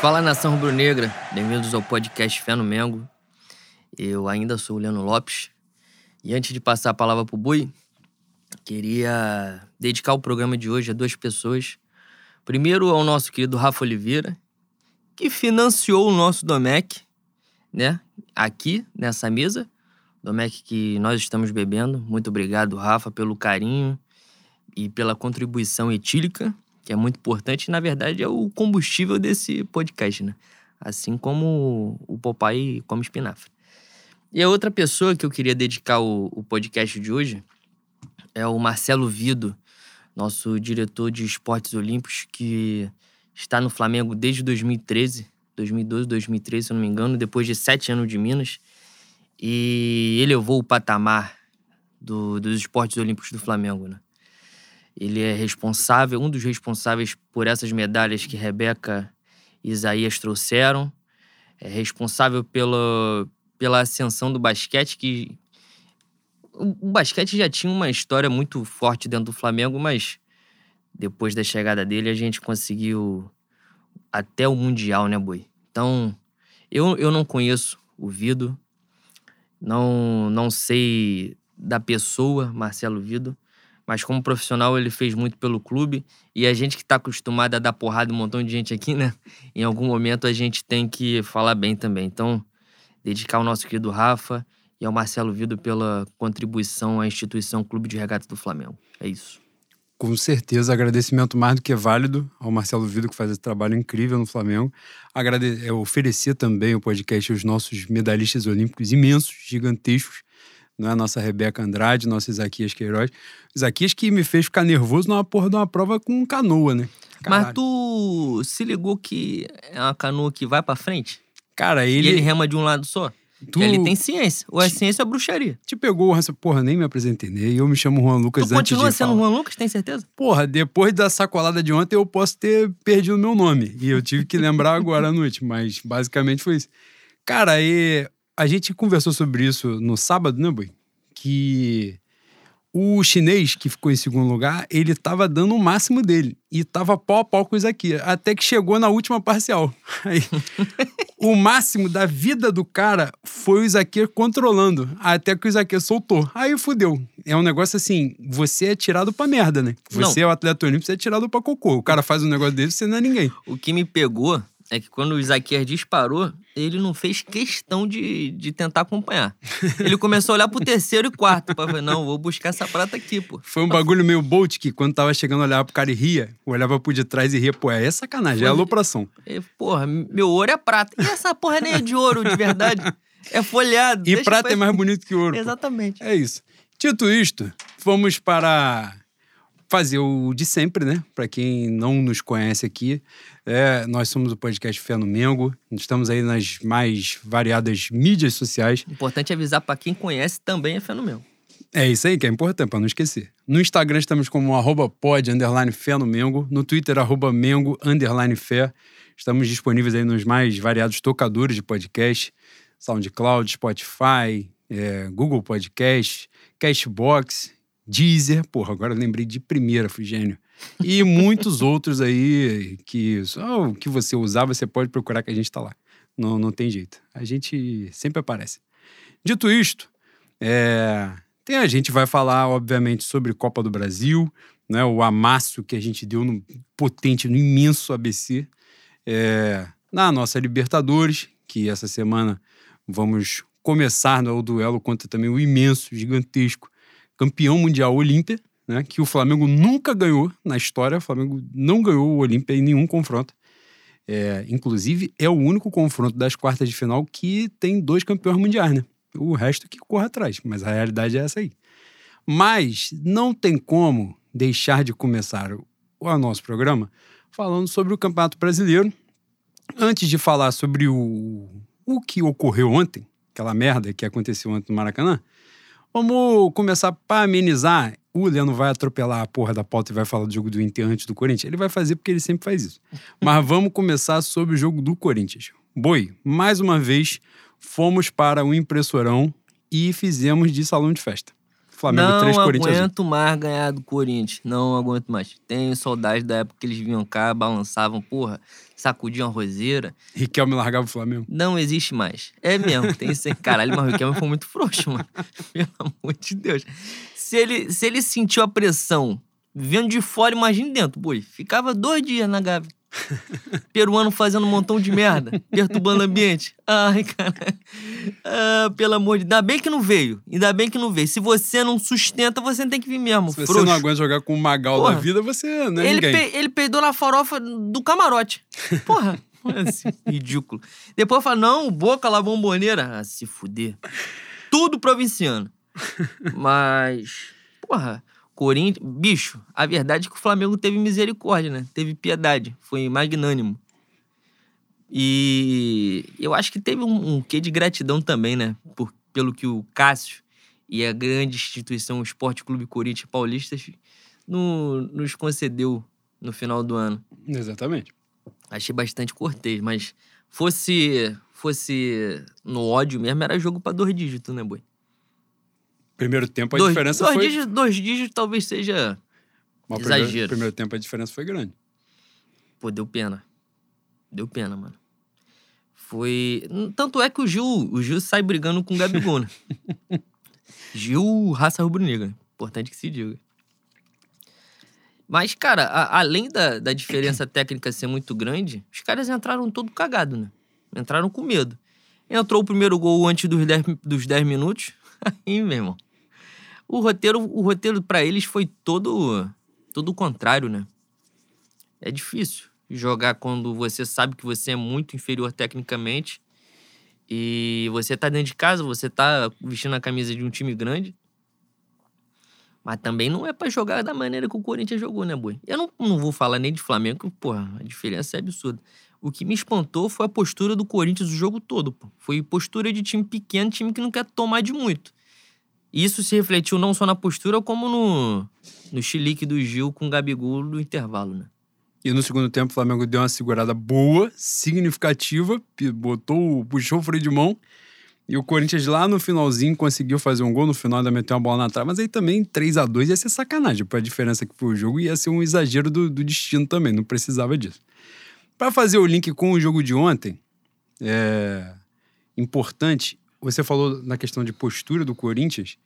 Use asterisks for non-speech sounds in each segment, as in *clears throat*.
Fala nação rubro-negra, bem-vindos ao podcast Fé no Mengo. Eu ainda sou o Leandro Lopes e antes de passar a palavra pro Bui, queria dedicar o programa de hoje a duas pessoas. Primeiro ao nosso querido Rafa Oliveira, que financiou o nosso Domec, né? Aqui nessa mesa. Domec que nós estamos bebendo. Muito obrigado, Rafa, pelo carinho e pela contribuição etílica que é muito importante, na verdade é o combustível desse podcast, né? Assim como o Popeye come espinafre. E a outra pessoa que eu queria dedicar o, o podcast de hoje é o Marcelo Vido, nosso diretor de esportes olímpicos, que está no Flamengo desde 2013, 2012, 2013, se eu não me engano, depois de sete anos de Minas. E ele levou o patamar do, dos esportes olímpicos do Flamengo, né? Ele é responsável, um dos responsáveis por essas medalhas que Rebeca e Isaías trouxeram. É responsável pela, pela ascensão do basquete, que o basquete já tinha uma história muito forte dentro do Flamengo, mas depois da chegada dele a gente conseguiu até o Mundial, né, Boi? Então, eu, eu não conheço o Vido, não, não sei da pessoa, Marcelo Vido, mas como profissional ele fez muito pelo clube e a gente que está acostumado a dar porrada um montão de gente aqui, né? Em algum momento a gente tem que falar bem também. Então, dedicar ao nosso querido Rafa e ao Marcelo Vido pela contribuição à instituição Clube de Regatas do Flamengo. É isso. Com certeza, agradecimento mais do que válido ao Marcelo Vido, que faz esse trabalho incrível no Flamengo. Agrade... É, oferecer também o podcast aos nossos medalhistas olímpicos imensos, gigantescos, não é a nossa Rebeca Andrade, nosso Isaquias Queiroz. Isaquias que me fez ficar nervoso numa porra de uma prova com canoa, né? Caralho. Mas tu se ligou que é uma canoa que vai pra frente? Cara, ele. E ele rema de um lado só? Tu... Ele tem ciência. Ou é ciência ou é bruxaria. Te pegou essa porra, nem me apresentei. Né? Eu me chamo Juan Lucas tu antes continua sendo Juan Lucas, tem certeza? Porra, depois da sacolada de ontem eu posso ter perdido meu nome. E eu tive que lembrar agora à noite. Mas basicamente foi isso. Cara, e a gente conversou sobre isso no sábado, né, Boi? Que o chinês que ficou em segundo lugar, ele tava dando o máximo dele. E tava pau a pau com o Isaquias. Até que chegou na última parcial. *laughs* Aí, o máximo da vida do cara foi o Isaquias controlando. Até que o Isaquias soltou. Aí fudeu. É um negócio assim, você é tirado pra merda, né? Você não. é o atleta olímpico, você é tirado pra cocô. O cara faz um negócio desse, você não é ninguém. O que me pegou é que quando o Isaquias disparou, ele não fez questão de, de tentar acompanhar. Ele começou a olhar pro terceiro e quarto. Pra ver, não, vou buscar essa prata aqui, pô. Foi um bagulho meio Bolt que quando tava chegando, olhava pro cara e ria. Olhava pro de trás e ria. Pô, é sacanagem, Foi, é alopração. É, porra, meu ouro é prata. E essa porra nem é de ouro, de verdade. É folhado. E prata é mais bonito que ouro. Exatamente. Pô. É isso. Dito isto, vamos para fazer o de sempre, né? Para quem não nos conhece aqui, é, nós somos o podcast Fé no Mengo. Estamos aí nas mais variadas mídias sociais. Importante avisar para quem conhece também é Fé no Mengo. É isso aí que é importante, para não esquecer. No Instagram estamos como arroba pod, underline fé no Mengo. No Twitter, arroba Mengo, underline fé. Estamos disponíveis aí nos mais variados tocadores de podcast. SoundCloud, Spotify, é, Google Podcast, Cashbox Deezer, porra, agora lembrei de primeira, fui gênio. E muitos *laughs* outros aí que só o que você usar, você pode procurar que a gente está lá. Não, não tem jeito. A gente sempre aparece. Dito isto, é, tem, a gente vai falar, obviamente, sobre Copa do Brasil, né, o amasso que a gente deu no potente, no imenso ABC, é, na nossa Libertadores, que essa semana vamos começar no duelo contra também o imenso, gigantesco campeão mundial Olímpia, né, que o Flamengo nunca ganhou na história. O Flamengo não ganhou o Olímpia em nenhum confronto. É, inclusive, é o único confronto das quartas de final que tem dois campeões mundiais, né? O resto que corre atrás, mas a realidade é essa aí. Mas não tem como deixar de começar o, nosso programa falando sobre o Campeonato Brasileiro. Antes de falar sobre o, o que ocorreu ontem, aquela merda que aconteceu ontem no Maracanã, Vamos começar para amenizar. O Leandro vai atropelar a porra da pauta e vai falar do jogo do Inter antes do Corinthians. Ele vai fazer porque ele sempre faz isso. *laughs* Mas vamos começar sobre o jogo do Corinthians. Boi, mais uma vez, fomos para o impressorão e fizemos de salão de festa. Flamengo não 3, Corinthians 1. aguento mais ganhar do Corinthians. Não aguento mais. Tenho saudade da época que eles vinham cá, balançavam, porra, sacudiam a roseira. Riquelme largava o Flamengo. Não existe mais. É mesmo, tem esse *laughs* caralho, mas o Riquelme foi muito frouxo, mano. *laughs* Pelo amor de Deus. Se ele, se ele sentiu a pressão vendo de fora, imagine dentro, boi. Ficava dois dias na Gávea. *laughs* Peruano fazendo um montão de merda, perturbando o ambiente. Ai, cara. Ah, pelo amor de Deus. Ainda bem que não veio. Ainda bem que não veio. Se você não sustenta, você tem que vir mesmo. Se você frouxo. não aguenta jogar com o Magal Porra. da vida, você não é ele, ninguém. pe- ele peidou na farofa do camarote. Porra. *laughs* Assim, ridículo. Depois fala, não, Boca lá, bomboneira. Ah, se fuder. Tudo provinciano. *laughs* Mas, porra, Corinthians... Bicho, a verdade é que o Flamengo teve misericórdia, né? Teve piedade. Foi magnânimo. E eu acho que teve um, um quê de gratidão também, né? Por, pelo que o Cássio e a grande instituição o Esporte Clube Corinthians Paulistas no- nos concedeu no final do ano. Exatamente. Achei bastante cortês, mas fosse fosse no ódio mesmo, era jogo pra dois dígitos, né, boi? Primeiro tempo a dois, diferença dois foi. dígitos, dois dígitos talvez seja. Mas o primeiro, exagero. primeiro tempo a diferença foi grande. Pô, deu pena. Deu pena, mano. Foi. Tanto é que o Gil, o Gil sai brigando com o Gabigol, né? *laughs* Gil, raça rubro-negra. Importante que se diga. Mas, cara, a- além da, da diferença *clears throat* técnica ser muito grande, os caras entraram todo cagado, né? Entraram com medo. Entrou o primeiro gol antes dos 10, dos 10 minutos. *laughs* Aí, meu irmão. O roteiro, o roteiro para eles foi todo, todo o contrário, né? É difícil jogar quando você sabe que você é muito inferior tecnicamente e você tá dentro de casa, você tá vestindo a camisa de um time grande. Mas também não é pra jogar da maneira que o Corinthians jogou, né, Boi? Eu não, não vou falar nem de Flamengo, porra, a diferença é absurda. O que me espantou foi a postura do Corinthians o jogo todo, pô. Foi postura de time pequeno, time que não quer tomar de muito. Isso se refletiu não só na postura, como no, no chilique do Gil com o Gabigol do intervalo, né? E no segundo tempo, o Flamengo deu uma segurada boa, significativa, botou, puxou o freio de mão. E o Corinthians lá no finalzinho conseguiu fazer um gol, no final ainda meteu uma bola na trave, mas aí também 3 a 2 ia ser sacanagem. Para a diferença que foi o jogo, ia ser um exagero do, do destino também, não precisava disso. Para fazer o link com o jogo de ontem, é importante, você falou na questão de postura do Corinthians.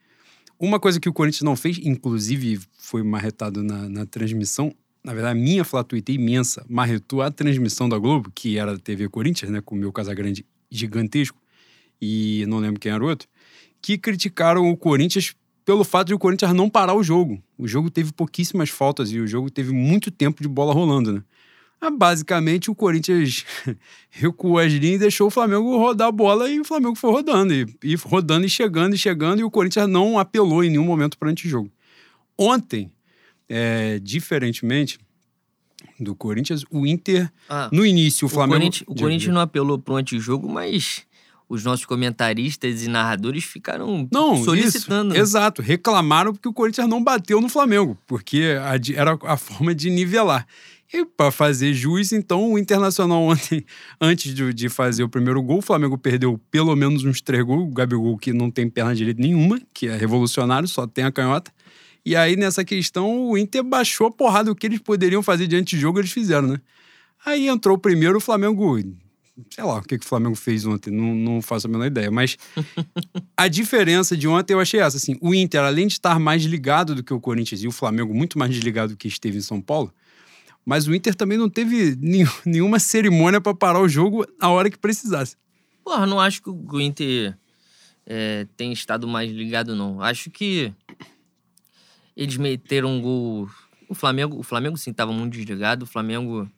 Uma coisa que o Corinthians não fez, inclusive foi marretado na, na transmissão, na verdade, a minha flatuita imensa marretou a transmissão da Globo, que era a TV Corinthians, né, com o meu Casagrande gigantesco, e não lembro quem era o outro, que criticaram o Corinthians pelo fato de o Corinthians não parar o jogo. O jogo teve pouquíssimas faltas e o jogo teve muito tempo de bola rolando, né? Ah, Basicamente, o Corinthians recuou as linhas e deixou o Flamengo rodar a bola e o Flamengo foi rodando, e, e rodando e chegando e chegando, e o Corinthians não apelou em nenhum momento para antijogo. Ontem, é, diferentemente do Corinthians, o Inter, Ah, no início, o o Flamengo. Corinthians, o Corinthians não apelou pro antijogo, mas os nossos comentaristas e narradores ficaram Não, solicitando. Isso, né? exato. Reclamaram porque o Corinthians não bateu no Flamengo, porque a era a forma de nivelar. E para fazer jus, então, o Internacional *laughs* ontem, antes de, de fazer o primeiro gol, o Flamengo perdeu pelo menos uns três gols. O Gabigol, que não tem perna direita nenhuma, que é revolucionário, só tem a canhota. E aí, nessa questão, o Inter baixou a porrada. O que eles poderiam fazer diante de jogo, eles fizeram, né? Aí entrou o primeiro, o Flamengo. Sei lá o que, que o Flamengo fez ontem, não, não faço a menor ideia. Mas *laughs* a diferença de ontem eu achei essa. Assim, o Inter, além de estar mais ligado do que o Corinthians e o Flamengo muito mais desligado do que esteve em São Paulo, mas o Inter também não teve nenhum- *laughs* nenhuma cerimônia para parar o jogo na hora que precisasse. Porra, não acho que o Inter é, tem estado mais ligado, não. Acho que eles meteram um gol. O Flamengo, o Flamengo sim estava muito desligado. O Flamengo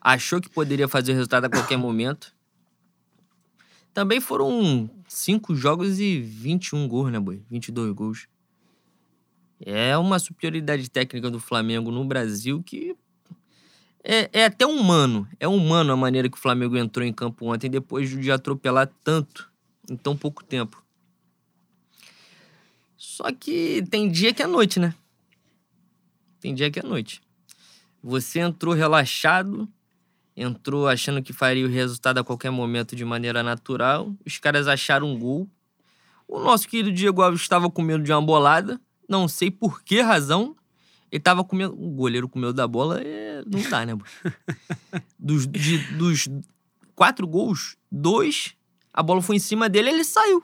achou que poderia fazer o resultado a qualquer momento. Também foram cinco jogos e 21 gols, né, boi? 22 gols. É uma superioridade técnica do Flamengo no Brasil que é, é até humano. É humano a maneira que o Flamengo entrou em campo ontem depois de atropelar tanto em tão pouco tempo. Só que tem dia que é noite, né? Tem dia que é noite. Você entrou relaxado, entrou achando que faria o resultado a qualquer momento de maneira natural. Os caras acharam um gol. O nosso querido Diego Alves estava com medo de uma bolada. não sei por que razão, ele tava comendo. O goleiro comeu da bola, é... não dá, né? *laughs* dos, de, dos quatro gols, dois, a bola foi em cima dele, ele saiu.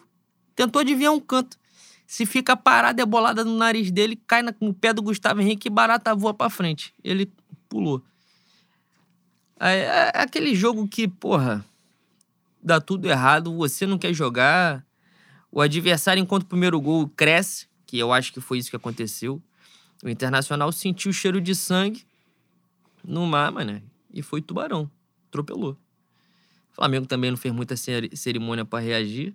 Tentou adivinhar um canto. Se fica parada, é bolada no nariz dele, cai no pé do Gustavo Henrique e barata voa pra frente. Ele pulou. É, é aquele jogo que, porra, dá tudo errado, você não quer jogar, o adversário, enquanto o primeiro gol cresce, que eu acho que foi isso que aconteceu, o Internacional sentiu o cheiro de sangue no mar, mano, e foi tubarão, atropelou. O Flamengo também não fez muita cerimônia para reagir.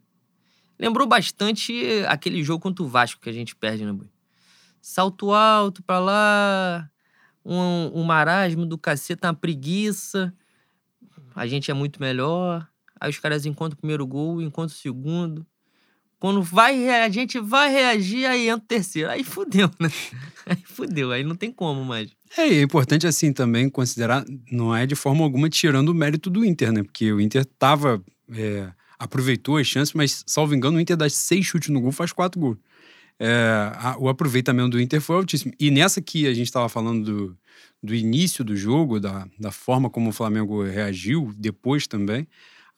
Lembrou bastante aquele jogo contra o Vasco que a gente perde, né, Boi? Salto alto pra lá, um, um marasmo do cacete, uma preguiça. A gente é muito melhor. Aí os caras encontram o primeiro gol, encontram o segundo. Quando vai, a gente vai reagir, aí entra o terceiro. Aí fudeu, né? *laughs* Aí fudeu, aí não tem como mais. É, e é importante assim também considerar, não é de forma alguma tirando o mérito do Inter, né? Porque o Inter tava. É, aproveitou as chances, mas, salvo engano, o Inter das seis chutes no gol faz quatro gols é, a, o aproveitamento do Inter foi altíssimo. E nessa que a gente estava falando do, do início do jogo, da, da forma como o Flamengo reagiu, depois também,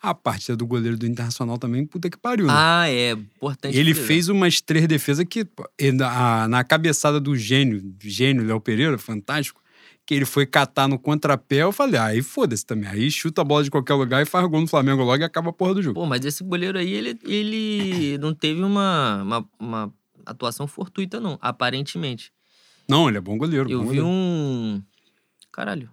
a partida do goleiro do Internacional também, puta que pariu. Né? Ah, é. Importante. Ele fez umas três defesas que, na, na cabeçada do gênio, gênio Léo Pereira, fantástico, que ele foi catar no contrapé, eu falei, ah, aí foda-se também. Aí chuta a bola de qualquer lugar e faz gol no Flamengo logo e acaba a porra do jogo. Pô, mas esse goleiro aí, ele, ele *clears throat* não teve uma, uma, uma atuação fortuita, não, aparentemente. Não, ele é bom goleiro. Eu bom vi goleiro. um. Caralho.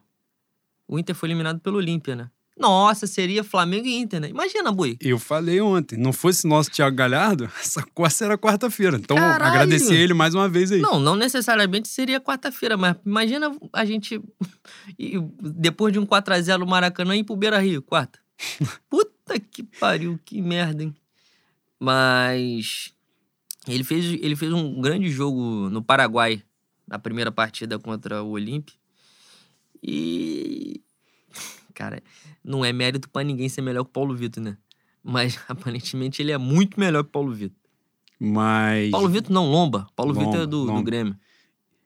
O Inter foi eliminado pelo Olímpia, né? Nossa, seria Flamengo e Inter, né? Imagina, Bui. Eu falei ontem, não fosse nosso Thiago Galhardo, *laughs* essa costa era quarta-feira. Então, Caralho. agradecer ele mais uma vez aí. Não, não necessariamente seria quarta-feira, mas imagina a gente, *laughs* depois de um 4x0 no Maracanã, ir pro Beira Rio, quarta. *laughs* Puta que pariu, que merda, hein? Mas ele fez, ele fez um grande jogo no Paraguai, na primeira partida contra o Olímpio. E. Cara, não é mérito para ninguém ser melhor que o Paulo Vitor, né? Mas *laughs* aparentemente ele é muito melhor que o Paulo Vitor. Mas. Paulo Vitor não, Lomba. Paulo Lomba, Vitor é do, do Grêmio.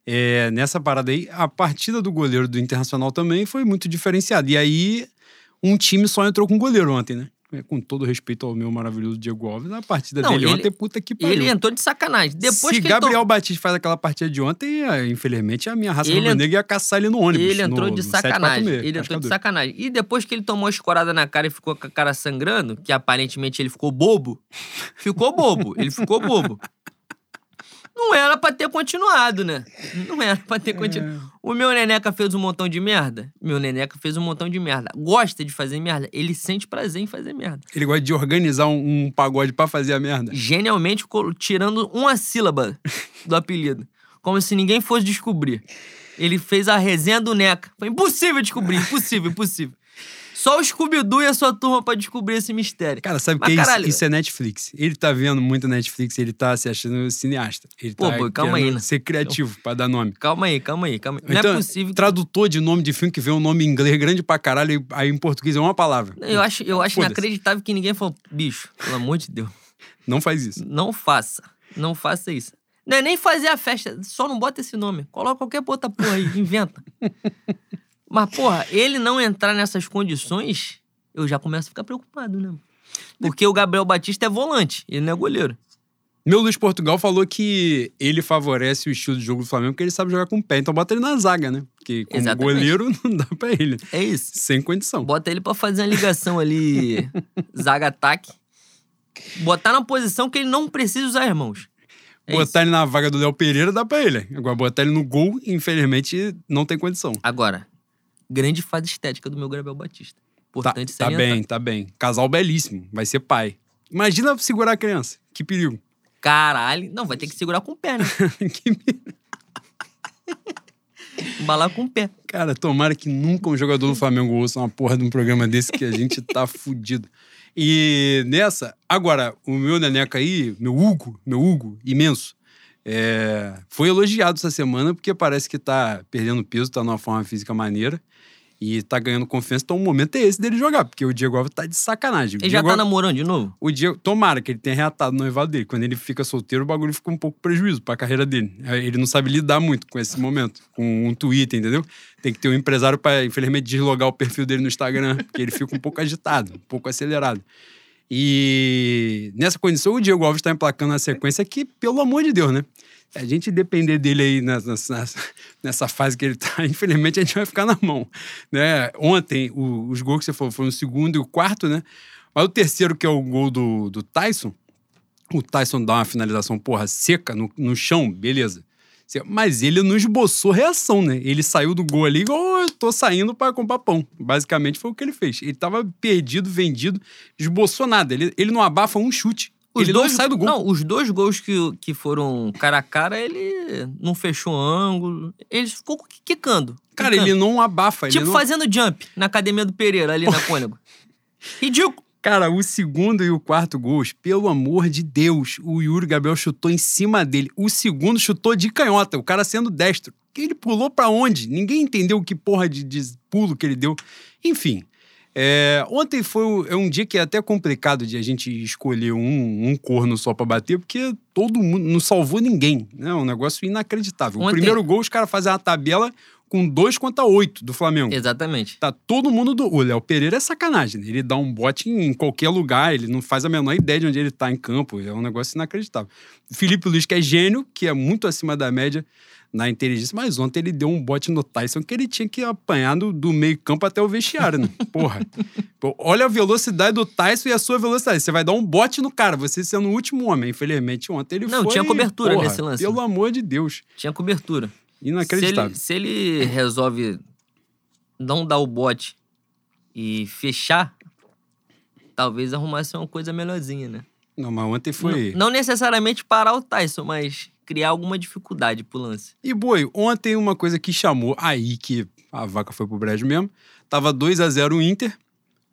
É, nessa parada aí, a partida do goleiro do Internacional também foi muito diferenciada. E aí, um time só entrou com goleiro ontem, né? É, com todo respeito ao meu maravilhoso Diego Alves, a partida não, dele ele, ontem, puta que pariu. Ele entrou de sacanagem. Depois Se que Gabriel to... Batista faz aquela partida de ontem, é, infelizmente a minha raça ele ent... negra ia caçar ele no ônibus. Ele entrou no, de sacanagem. ele entrou de sacanagem. E depois que ele tomou a escorada na cara e ficou com a cara sangrando, que aparentemente ele ficou bobo, ficou bobo. ele ficou bobo. *laughs* Não era pra ter continuado, né? Não era pra ter continuado. É. O meu Neneca fez um montão de merda? Meu Neneca fez um montão de merda. Gosta de fazer merda? Ele sente prazer em fazer merda. Ele gosta de organizar um, um pagode para fazer a merda? Genialmente, tirando uma sílaba *laughs* do apelido. Como se ninguém fosse descobrir. Ele fez a resenha do Neca. Foi impossível descobrir, impossível, impossível. Só o Scooby-Doo e a sua turma pra descobrir esse mistério. Cara, sabe o que é isso? Isso é Netflix. Ele tá vendo muito Netflix, ele tá se achando cineasta. Ele Pô, tá pô, calma aí, né? ser criativo pra dar nome. Calma aí, calma aí, calma aí. Não é então, é possível. Tradutor de nome de filme que vê um nome em inglês grande pra caralho, aí em português é uma palavra. Eu acho, eu acho inacreditável que ninguém falou, bicho, pelo amor de Deus. Não faz isso. Não faça. Não faça isso. Não é nem fazer a festa, só não bota esse nome. Coloca qualquer outra porra aí, inventa. *laughs* Mas, porra, ele não entrar nessas condições eu já começo a ficar preocupado, né? Porque o Gabriel Batista é volante, ele não é goleiro. Meu Luiz Portugal falou que ele favorece o estilo de jogo do Flamengo porque ele sabe jogar com o pé. Então bota ele na zaga, né? Porque como Exatamente. goleiro *laughs* não dá pra ele. É isso. Sem condição. Bota ele pra fazer uma ligação ali, *laughs* zaga-ataque. Botar na posição que ele não precisa usar as mãos. É botar isso. ele na vaga do Léo Pereira dá pra ele. Agora, botar ele no gol, infelizmente, não tem condição. Agora, grande fase estética do meu Gabriel Batista. Importante tá, tá bem, tá bem. Casal belíssimo. Vai ser pai. Imagina segurar a criança. Que perigo. Caralho. Não, vai ter que segurar com o pé, né? *laughs* que... *laughs* Embalar com o pé. Cara, tomara que nunca um jogador do Flamengo ouça uma porra de um programa desse que a gente tá *laughs* fudido. E nessa, agora, o meu neneca aí, meu Hugo, meu Hugo, imenso, é, foi elogiado essa semana porque parece que tá perdendo peso, tá numa forma física maneira. E tá ganhando confiança, então o momento é esse dele jogar, porque o Diego Alves tá de sacanagem. Ele já tá Alves- namorando de novo? o Diego, tomara que ele tenha reatado o noivado dele. Quando ele fica solteiro, o bagulho fica um pouco prejuízo pra carreira dele. Aí Ele não sabe lidar muito com esse momento, com um Twitter, entendeu? Tem que ter um empresário pra, infelizmente, deslogar o perfil dele no Instagram, porque ele fica um pouco agitado, um pouco acelerado. E nessa condição, o Diego Alves tá emplacando a sequência que, pelo amor de Deus, né? A gente depender dele aí nessa, nessa, fase que ele tá, *laughs* infelizmente a gente vai ficar na mão. Né? Ontem, o- os gols que você falou foram o segundo e o quarto, né? Mas o terceiro, que é o gol do, do Tyson, o Tyson dá uma finalização, porra, seca no, no chão, beleza. Mas ele não esboçou reação, né? Ele saiu do gol ali igual eu tô saindo para comprar pão. Basicamente foi o que ele fez. Ele tava perdido, vendido, esboçou nada. Ele, ele não abafa um chute. Ele não sai do gol. Não, os dois gols que, que foram cara a cara, ele não fechou ângulo. Ele ficou quicando. Cara, quicando. ele não abafa. Tipo ele não... fazendo jump na academia do Pereira, ali na *laughs* Cônego. Ridículo. Cara, o segundo e o quarto gols, pelo amor de Deus, o Yuri Gabriel chutou em cima dele. O segundo chutou de canhota, o cara sendo destro. Ele pulou pra onde? Ninguém entendeu que porra de, de pulo que ele deu. Enfim, é, ontem foi um, é um dia que é até complicado de a gente escolher um, um corno só pra bater, porque todo mundo não salvou ninguém. né? É um negócio inacreditável. O Ontem- primeiro gol, os caras fazem uma tabela com dois contra oito do Flamengo. Exatamente. Tá todo mundo do. O Léo Pereira é sacanagem. né? Ele dá um bote em qualquer lugar, ele não faz a menor ideia de onde ele tá em campo. É um negócio inacreditável. O Felipe Luiz, que é gênio, que é muito acima da média na inteligência, mas ontem ele deu um bote no Tyson que ele tinha que apanhar do, do meio-campo até o vestiário, né? *laughs* Porra. Pô, olha a velocidade do Tyson e a sua velocidade. Você vai dar um bote no cara, você sendo o último homem. Infelizmente, ontem ele Não, foi. tinha cobertura porra, nesse lance, Pelo né? amor de Deus. Tinha cobertura. Inacreditável. Se ele, se ele resolve não dar o bote e fechar, talvez arrumasse uma coisa melhorzinha, né? Não, mas ontem foi. Não, não necessariamente parar o Tyson, mas criar alguma dificuldade pro lance. E, boi, ontem uma coisa que chamou aí que a vaca foi pro brejo mesmo. Tava 2 a 0 o Inter.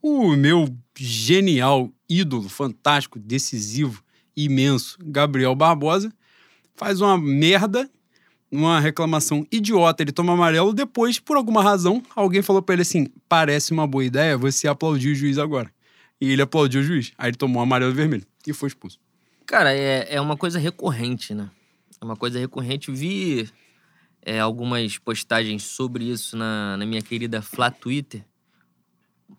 O meu genial ídolo, fantástico, decisivo, imenso, Gabriel Barbosa, faz uma merda, uma reclamação idiota. Ele toma amarelo. Depois, por alguma razão, alguém falou pra ele assim: parece uma boa ideia você aplaudir o juiz agora. E ele aplaudiu o juiz. Aí ele tomou amarelo e vermelho e foi expulso. Cara, é, é uma coisa recorrente, né? É uma coisa recorrente. Vi é, algumas postagens sobre isso na, na minha querida Flá Twitter.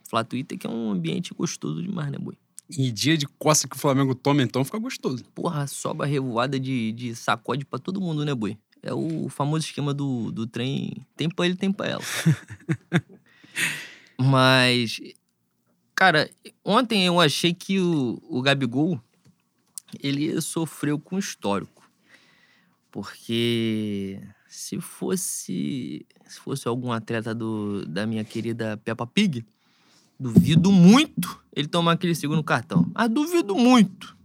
Flá Twitter que é um ambiente gostoso demais, né, boi? E dia de coça que o Flamengo toma, então, fica gostoso. Porra, sobra revoada de, de sacode pra todo mundo, né, boi? É o famoso esquema do, do trem. Tem pra ele, tem pra ela. *laughs* Mas, cara, ontem eu achei que o, o Gabigol ele sofreu com o histórico. Porque se fosse se fosse algum atleta do, da minha querida Peppa Pig, duvido muito ele tomar aquele segundo cartão. Mas duvido muito.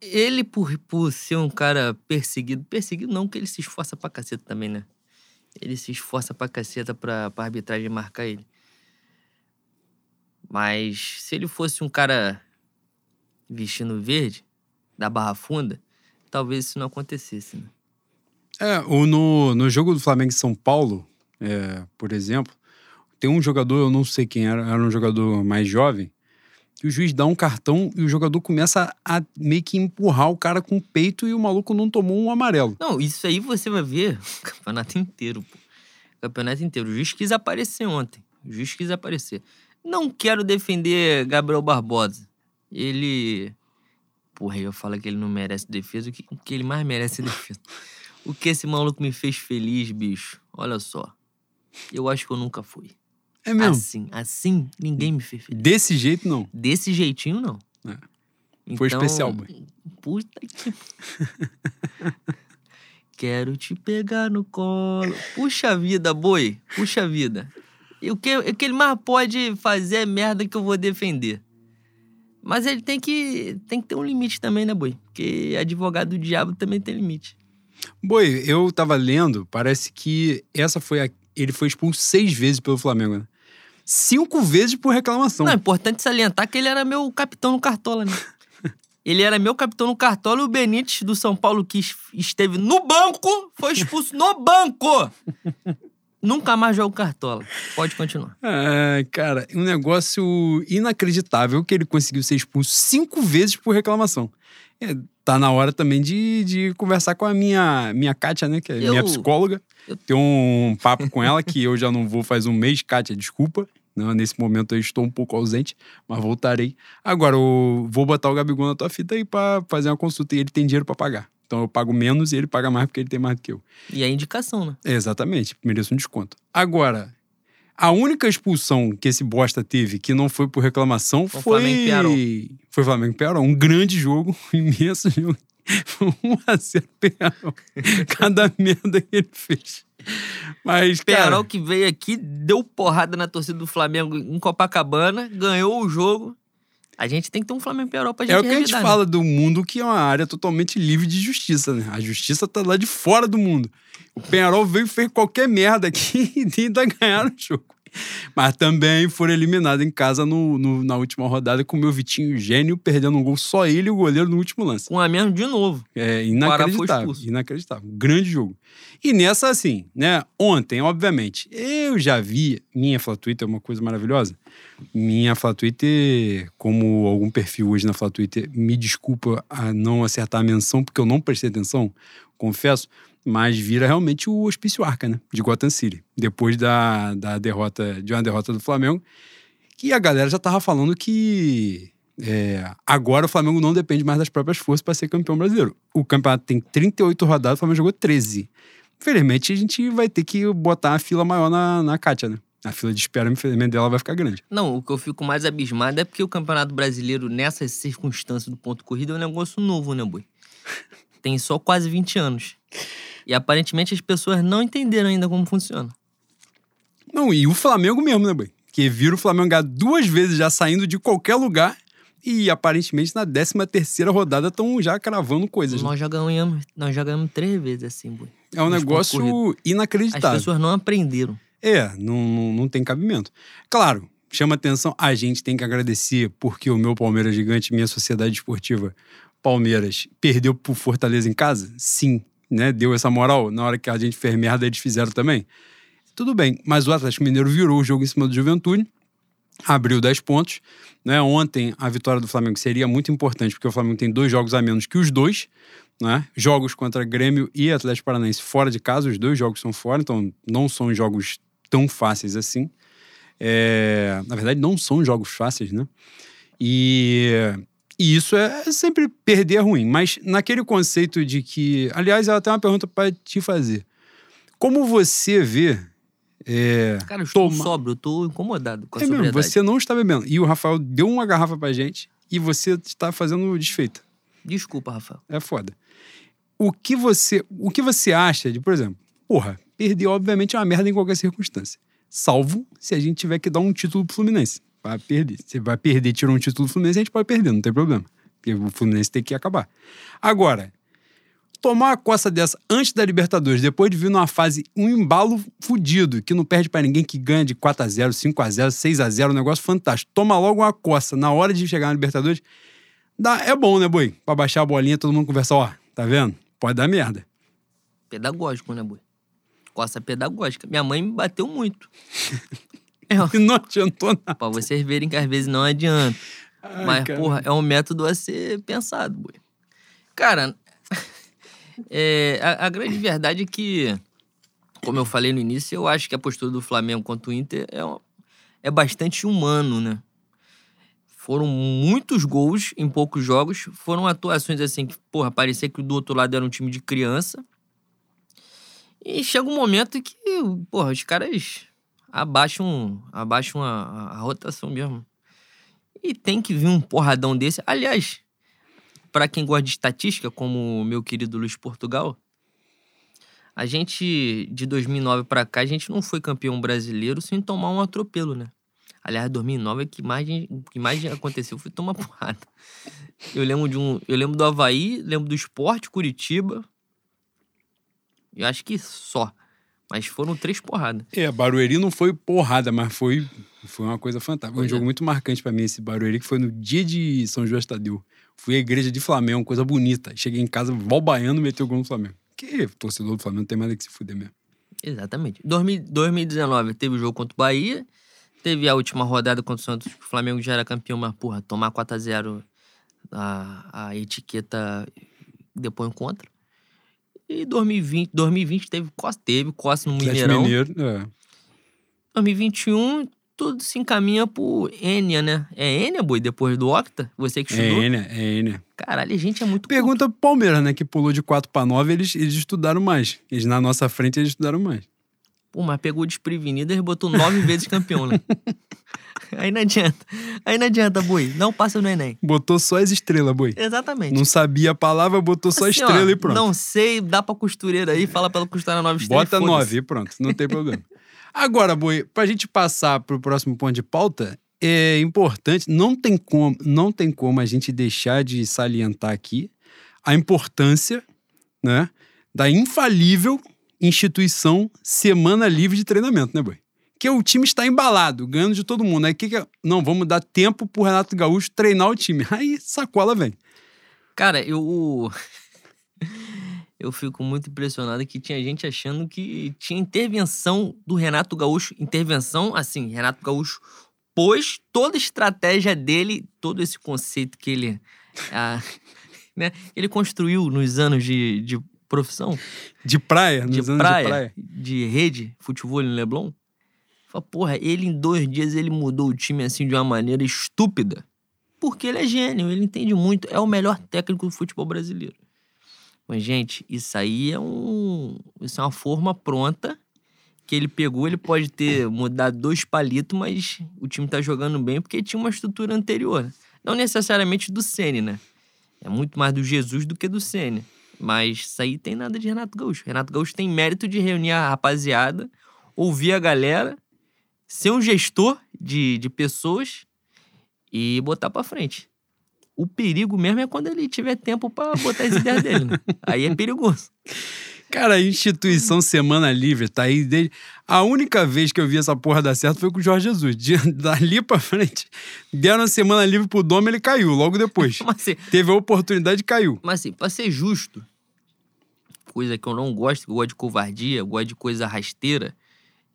Ele, por, por ser um cara perseguido, perseguido não, que ele se esforça pra caceta também, né? Ele se esforça pra caceta pra, pra arbitragem marcar ele. Mas se ele fosse um cara vestindo verde, da Barra Funda, talvez isso não acontecesse, né? É, o, no, no jogo do Flamengo e São Paulo, é, por exemplo, tem um jogador, eu não sei quem era, era um jogador mais jovem, que o juiz dá um cartão e o jogador começa a meio que empurrar o cara com o peito e o maluco não tomou um amarelo. Não, isso aí você vai ver *laughs* o campeonato inteiro, pô. O campeonato inteiro. O juiz quis aparecer ontem. O juiz quis aparecer. Não quero defender Gabriel Barbosa. Ele. Porra, eu falo que ele não merece defesa. O que, que ele mais merece é defesa. *laughs* O que esse maluco me fez feliz, bicho. Olha só. Eu acho que eu nunca fui. É mesmo? Assim, assim, ninguém me fez feliz. Desse jeito, não. Desse jeitinho, não. É. Foi especial, boy. Puta que. *laughs* Quero te pegar no colo. Puxa vida, boi. Puxa vida. E o que, o que ele mais pode fazer é merda que eu vou defender. Mas ele tem que, tem que ter um limite também, né, boi? Porque advogado do diabo também tem limite. Boi, eu tava lendo, parece que essa foi a. Ele foi expulso seis vezes pelo Flamengo, né? Cinco vezes por reclamação. Não, é importante salientar que ele era meu capitão no Cartola, né? *laughs* Ele era meu capitão no Cartola e o Benítez do São Paulo, que es- esteve no banco, foi expulso no banco! *laughs* Nunca mais jogo cartola. Pode continuar. É, cara, um negócio inacreditável que ele conseguiu ser expulso cinco vezes por reclamação. É, tá na hora também de, de conversar com a minha, minha Kátia, né? Que é Eu- minha psicóloga. eu- Ter um papo com ela, que eu já não vou faz um mês, Kátia, desculpa. Não, nesse momento eu estou um pouco ausente, mas voltarei. Agora, eu vou botar o Gabigol na tua fita aí pra fazer uma consulta e ele tem dinheiro pra pagar. Então eu pago menos e ele paga mais porque ele tem mais do que eu. E a indicação, né? Exatamente, mereço um desconto. Agora, a única expulsão que esse bosta teve que não foi por reclamação Foi foi. Flamengo Pearol. Foi Flamengo Pearol. Um grande jogo, um *laughs* imenso jogo. Foi 1x0 Pearol. *laughs* Cada merda que ele fez. Mas, cara, que veio aqui, deu porrada na torcida do Flamengo em Copacabana, ganhou o jogo. A gente tem que ter um Flamengo pra gente é o que a gente revidar, né? fala do mundo que é uma área totalmente livre de justiça, né? A justiça tá lá de fora do mundo. O Penharol veio e fez qualquer merda aqui *laughs* e ainda ganharam o jogo. *laughs* Mas também foram eliminados em casa no, no- na última rodada com o meu Vitinho gênio perdendo um gol só ele e o goleiro no último lance. Com a mesmo de novo. É inacreditável. Inacreditável. Grande jogo. E nessa, assim, né? Ontem, obviamente, eu já vi. Minha Fla Twitter é uma coisa maravilhosa. Minha Fla Twitter, como algum perfil hoje na Fla Twitter, me desculpa a não acertar a menção, porque eu não prestei atenção, confesso. Mas vira realmente o hospício Arca, né? De Gotham City. Depois da, da derrota, de uma derrota do Flamengo. Que a galera já tava falando que é, agora o Flamengo não depende mais das próprias forças para ser campeão brasileiro. O campeonato tem 38 rodadas, o Flamengo jogou 13. Infelizmente, a gente vai ter que botar a fila maior na, na Kátia, né? A fila de espera, infelizmente, dela vai ficar grande. Não, o que eu fico mais abismado é porque o Campeonato Brasileiro, nessas circunstâncias do ponto corrido, é um negócio novo, né, Boi? Tem só quase 20 anos. E aparentemente as pessoas não entenderam ainda como funciona. Não, e o Flamengo mesmo, né, boy? Que vira o Flamengo ganhar duas vezes já saindo de qualquer lugar e aparentemente na 13 terceira rodada estão já cravando coisas. né? Nós já ganhamos, nós já ganhamos três vezes assim, Boi. É um nos negócio As inacreditável. pessoas não aprenderam. É, não, não, não tem cabimento. Claro, chama atenção, a gente tem que agradecer porque o meu Palmeiras gigante, minha sociedade esportiva Palmeiras, perdeu pro Fortaleza em casa? Sim, né? Deu essa moral. Na hora que a gente fez merda, eles fizeram também. Tudo bem, mas o Atlético Mineiro virou o jogo em cima do Juventude, abriu 10 pontos. Né? Ontem, a vitória do Flamengo seria muito importante, porque o Flamengo tem dois jogos a menos que os dois. Né? Jogos contra Grêmio e Atlético Paranaense fora de casa, os dois jogos são fora, então não são jogos tão fáceis assim. É, Na verdade, não são jogos fáceis, né? E, e isso é sempre perder é ruim. Mas naquele conceito de que. Aliás, ela tem uma pergunta para te fazer. Como você vê. É, Cara, eu estou Toma. sóbrio, eu tô incomodado com a é mesmo, você não está bebendo. E o Rafael deu uma garrafa pra gente e você está fazendo desfeita. Desculpa, Rafael. É foda. O que você, o que você acha de, por exemplo, porra, perder obviamente é uma merda em qualquer circunstância. Salvo se a gente tiver que dar um título pro Fluminense. Vai perder. Você vai perder, tirou um título do Fluminense, a gente pode perder, não tem problema. Porque o Fluminense tem que acabar. Agora, tomar uma coça dessa antes da Libertadores, depois de vir numa fase, um embalo fudido, que não perde pra ninguém, que ganha de 4x0, 5x0, 6x0, um negócio fantástico. Toma logo uma coça na hora de chegar na Libertadores. Dá, é bom, né, boi? Pra baixar a bolinha, todo mundo conversar, ó, tá vendo? Pode dar merda. Pedagógico, né, Boi? Coça pedagógica. Minha mãe me bateu muito. *laughs* É, *laughs* E não adiantou nada. pra vocês verem que às vezes não adianta. Ai, Mas, cara. porra, é um método a ser pensado, boi. Cara, *laughs* é, a, a grande verdade é que, como eu falei no início, eu acho que a postura do Flamengo contra o Inter é, um- é bastante humano, né? Foram muitos gols em poucos jogos. Foram atuações assim que, porra, parecia que do outro lado era um time de criança. E chega um momento que, porra, os caras abaixam, abaixam a, a- a rotação mesmo. E tem que vir um porradão desse. Aliás, pra quem gosta de estatística, como o meu querido Luiz Portugal, a gente, de 2009 pra cá, a gente não foi campeão brasileiro sem tomar um atropelo, né? Aliás, 2009 é que mais, que mais aconteceu foi tomar *laughs* porrada. Eu lembro de um, eu lembro do Havaí, lembro do Esporte Curitiba. Eu acho que só. Mas foram três porradas. É, Barueri não foi porrada, mas foi, foi uma coisa fantástica. Foi um é. jogo muito marcante pra mim esse Barueri, que foi no dia de São João Tadeu. Fui à igreja de Flamengo, coisa bonita. Cheguei em casa, Val Baiano meteu gol no Flamengo. Que torcedor do Flamengo não tem mais que se fuder mesmo. Exatamente. 2000 2019 teve o jogo contra o Bahia. Teve a última rodada contra o Santos, o Flamengo já era campeão, mas, porra, tomar 4x0 a, a etiqueta depois contra. E 2020, 2020 teve Costa, teve Costa no Mineirão. Mineiro, é. 2021, tudo se encaminha pro Enia, né? É Enia, boi, depois do Octa? Você que estudou? É Enia, é Enia. Caralho, a gente é muito Pergunta pro Palmeiras, né? Que pulou de 4 pra 9, eles, eles estudaram mais. Eles na nossa frente, eles estudaram mais. Pô, mas pegou desprevenido e botou nove vezes campeão, né? *laughs* Aí não adianta. Aí não adianta, boi. Não passa no Enem. Botou só as estrelas, boi. Exatamente. Não sabia a palavra, botou só a Assim, ó, estrela e pronto. Não sei, dá pra costureira aí, fala pra ela costurar nove estrelas. Bota e. 9 e pronto, não tem problema. Agora, Boi, pra gente passar pro próximo ponto de pauta, é importante, não tem como, não tem como a gente deixar de salientar aqui a importância, né, da infalível instituição Semana Livre de Treinamento, né, Boi? Que o time está embalado, ganhando de todo mundo. Aí que que é? Não, vamos dar tempo pro Renato Gaúcho treinar o time. Aí sacola vem. Cara, eu. *laughs* Eu fico muito impressionado que tinha gente achando que tinha intervenção do Renato Gaúcho. Intervenção, assim, Renato Gaúcho pôs toda a estratégia dele, todo esse conceito que ele. ah, *laughs* né, ele construiu nos anos de, de profissão, De praia, nos de anos praia, de praia. de rede, futebol em Leblon. Fala, porra, ele em dois dias ele mudou o time assim de uma maneira estúpida. Porque ele é gênio, ele entende muito, é o melhor técnico do futebol brasileiro. Mas, gente, isso aí é um. Isso é uma forma pronta que ele pegou. Ele pode ter mudado dois palitos, mas o time tá jogando bem porque tinha uma estrutura anterior. Não necessariamente do Ceni, né? É muito mais do Jesus do que do Ceni. Mas isso aí tem nada de Renato Gaúcho. Renato Gaúcho tem mérito de reunir a rapaziada, ouvir a galera, ser um gestor de, de pessoas e botar pra frente. O perigo mesmo é quando ele tiver tempo pra botar as ideias dele, né? *laughs* Aí é perigoso. Cara, a instituição Semana Livre tá aí desde. A única vez que eu vi essa porra dar certo foi com o Jorge Jesus. De- *laughs* Dali pra frente, deram a Semana Livre pro Dom, ele caiu logo depois. *laughs* Mas assim, Teve a oportunidade e caiu. mas assim, pra ser justo, coisa que eu não gosto, eu gosto de covardia, eu gosto de coisa rasteira,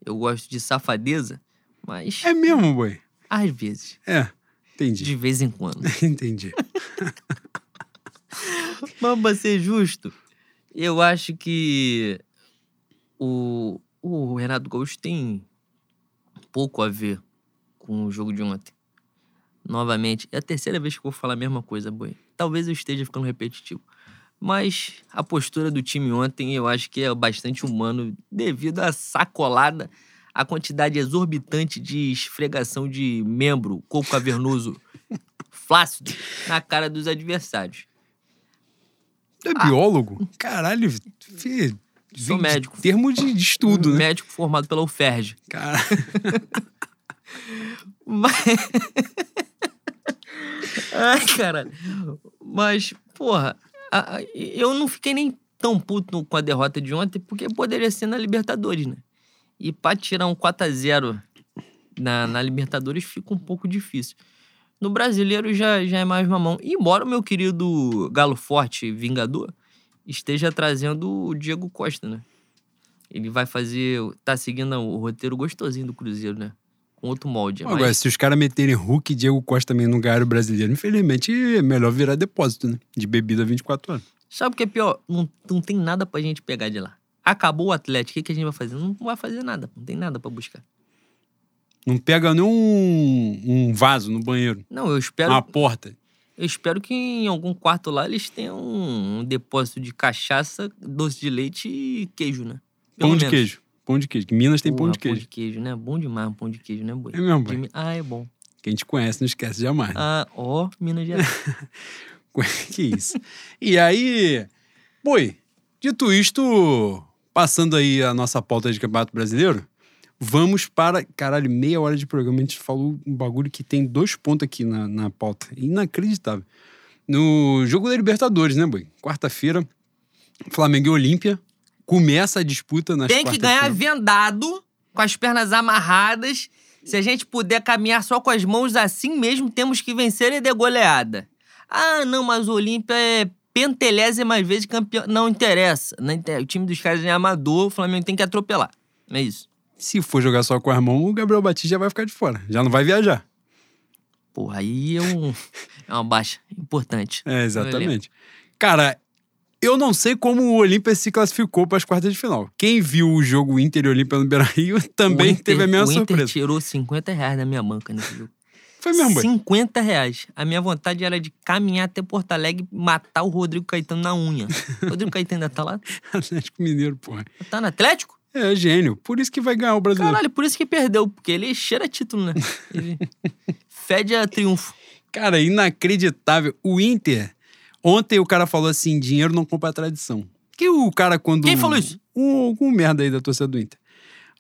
eu gosto de safadeza, mas É mesmo, boi? às vezes, É, entendi. de vez em quando. *laughs* entendi. Mas pra ser justo, eu acho que o, o Renato Gaúcho tem pouco a ver com o jogo de ontem. Novamente, é a terceira vez que eu vou falar a mesma coisa, boi. Talvez eu esteja ficando repetitivo. Mas a postura do time ontem eu acho que é bastante humano devido à sacolada, a quantidade exorbitante de esfregação de membro, corpo cavernoso, *laughs* flácido, na cara dos adversários. Tu é biólogo? Caralho, fi, Ah. Sou médico. Termo de, de estudo, né? Médico formado pela UFERJ. Cara, *laughs* Mas... Ai, caralho. Mas, porra, eu não fiquei nem tão puto com a derrota de ontem, porque poderia ser na Libertadores, né? E pra tirar um 4x0 na, na Libertadores fica um pouco difícil. No brasileiro já, já é mais mamão. Embora o meu querido Galo Forte Vingador esteja trazendo o Diego Costa, né? Ele vai fazer. Tá seguindo o roteiro gostosinho do Cruzeiro, né? Com outro molde. mas- agora, se os caras meterem Hulk e Diego Costa também no ganhar brasileiro, infelizmente é melhor virar depósito, né? De bebida 24 horas. Sabe o que é pior? Não, não tem nada pra gente pegar de lá. Acabou o Atlético, o que, que a gente vai fazer? Não vai fazer nada, não tem nada pra buscar. Não pega nem um, um vaso no banheiro, Não, eu espero, uma porta. eu espero que em algum quarto lá eles tenham um, depósito de cachaça, doce de leite e queijo, né? Pelo Pão de menos. queijo. Pão de queijo. Minas tem pão Porra, de queijo. Pão de queijo, né? Bom demais um pão de queijo, né, boi? É mesmo, boi? Ah, é bom. Quem te conhece não esquece jamais. né? Ah, ó, Minas Gerais. *laughs* que isso. E aí, boi, dito isto, passando aí a nossa pauta de Campeonato Brasileiro, vamos para. Caralho, meia hora de programa. A gente falou um bagulho que tem dois pontos aqui na, na pauta. Inacreditável. No jogo da Libertadores, né, boi? Quarta-feira, Flamengo e Olímpia. Começa a disputa nas Tem que ganhar vendado, com as pernas amarradas. Se a gente puder caminhar só com as mãos assim mesmo, temos que vencer e de goleada. Ah, não, mas o Olímpia é pentelésimas vezes campeão. Não interessa. Inter- O time dos caras é amador, o Flamengo tem que atropelar. É isso. Se for jogar só com as mãos, o Gabriel Batista já vai ficar de fora. Já não vai viajar. Porra, aí é, um, é uma baixa importante. É, exatamente. Cara, eu não sei como o Olímpia se classificou para as quartas de final. Quem viu o jogo Inter e Olímpia no Beira-Rio *laughs* também O Inter- teve a mesma o Inter surpresa. tirou 50 reais da minha banca nesse jogo. Foi mesmo, boy. 50 reais. A minha vontade era de caminhar até Porto Alegre e matar o Rodrigo Caetano na unha. O *laughs* Rodrigo Caetano ainda tá lá? Atlético Mineiro, porra. Tá no Atlético? É, gênio. Por isso que vai ganhar o brasileiro. Caralho, por isso que perdeu, porque ele cheira título, né? Ele *laughs* fede a triunfo. Cara, inacreditável. O Inter. Ontem o cara falou assim: dinheiro não compra a tradição. Que o cara, quando. Quem falou isso? Um, algum merda aí da torcida do Inter.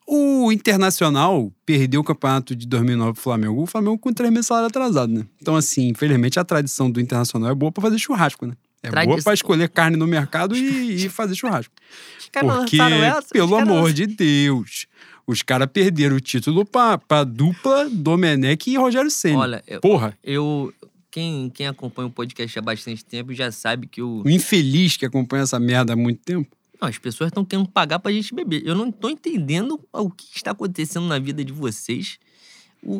O Internacional perdeu o campeonato de 2009 pro Flamengo. O Flamengo com três meses de salário atrasado, né? Então, assim, infelizmente a tradição do Internacional é boa pra fazer churrasco, né? É boa Tradição. pra escolher carne no mercado e, e fazer churrasco. Porque, pelo amor lançaram- de Deus, os caras perderam o título pra, pra dupla Domenech e Rogério Senna. Olha, eu, Porra, eu- quem, quem acompanha o podcast há bastante tempo já sabe que o. o infeliz que acompanha essa merda há muito tempo. Não, as pessoas estão querendo pagar pra gente beber. Eu não tô entendendo o que está acontecendo na vida de vocês.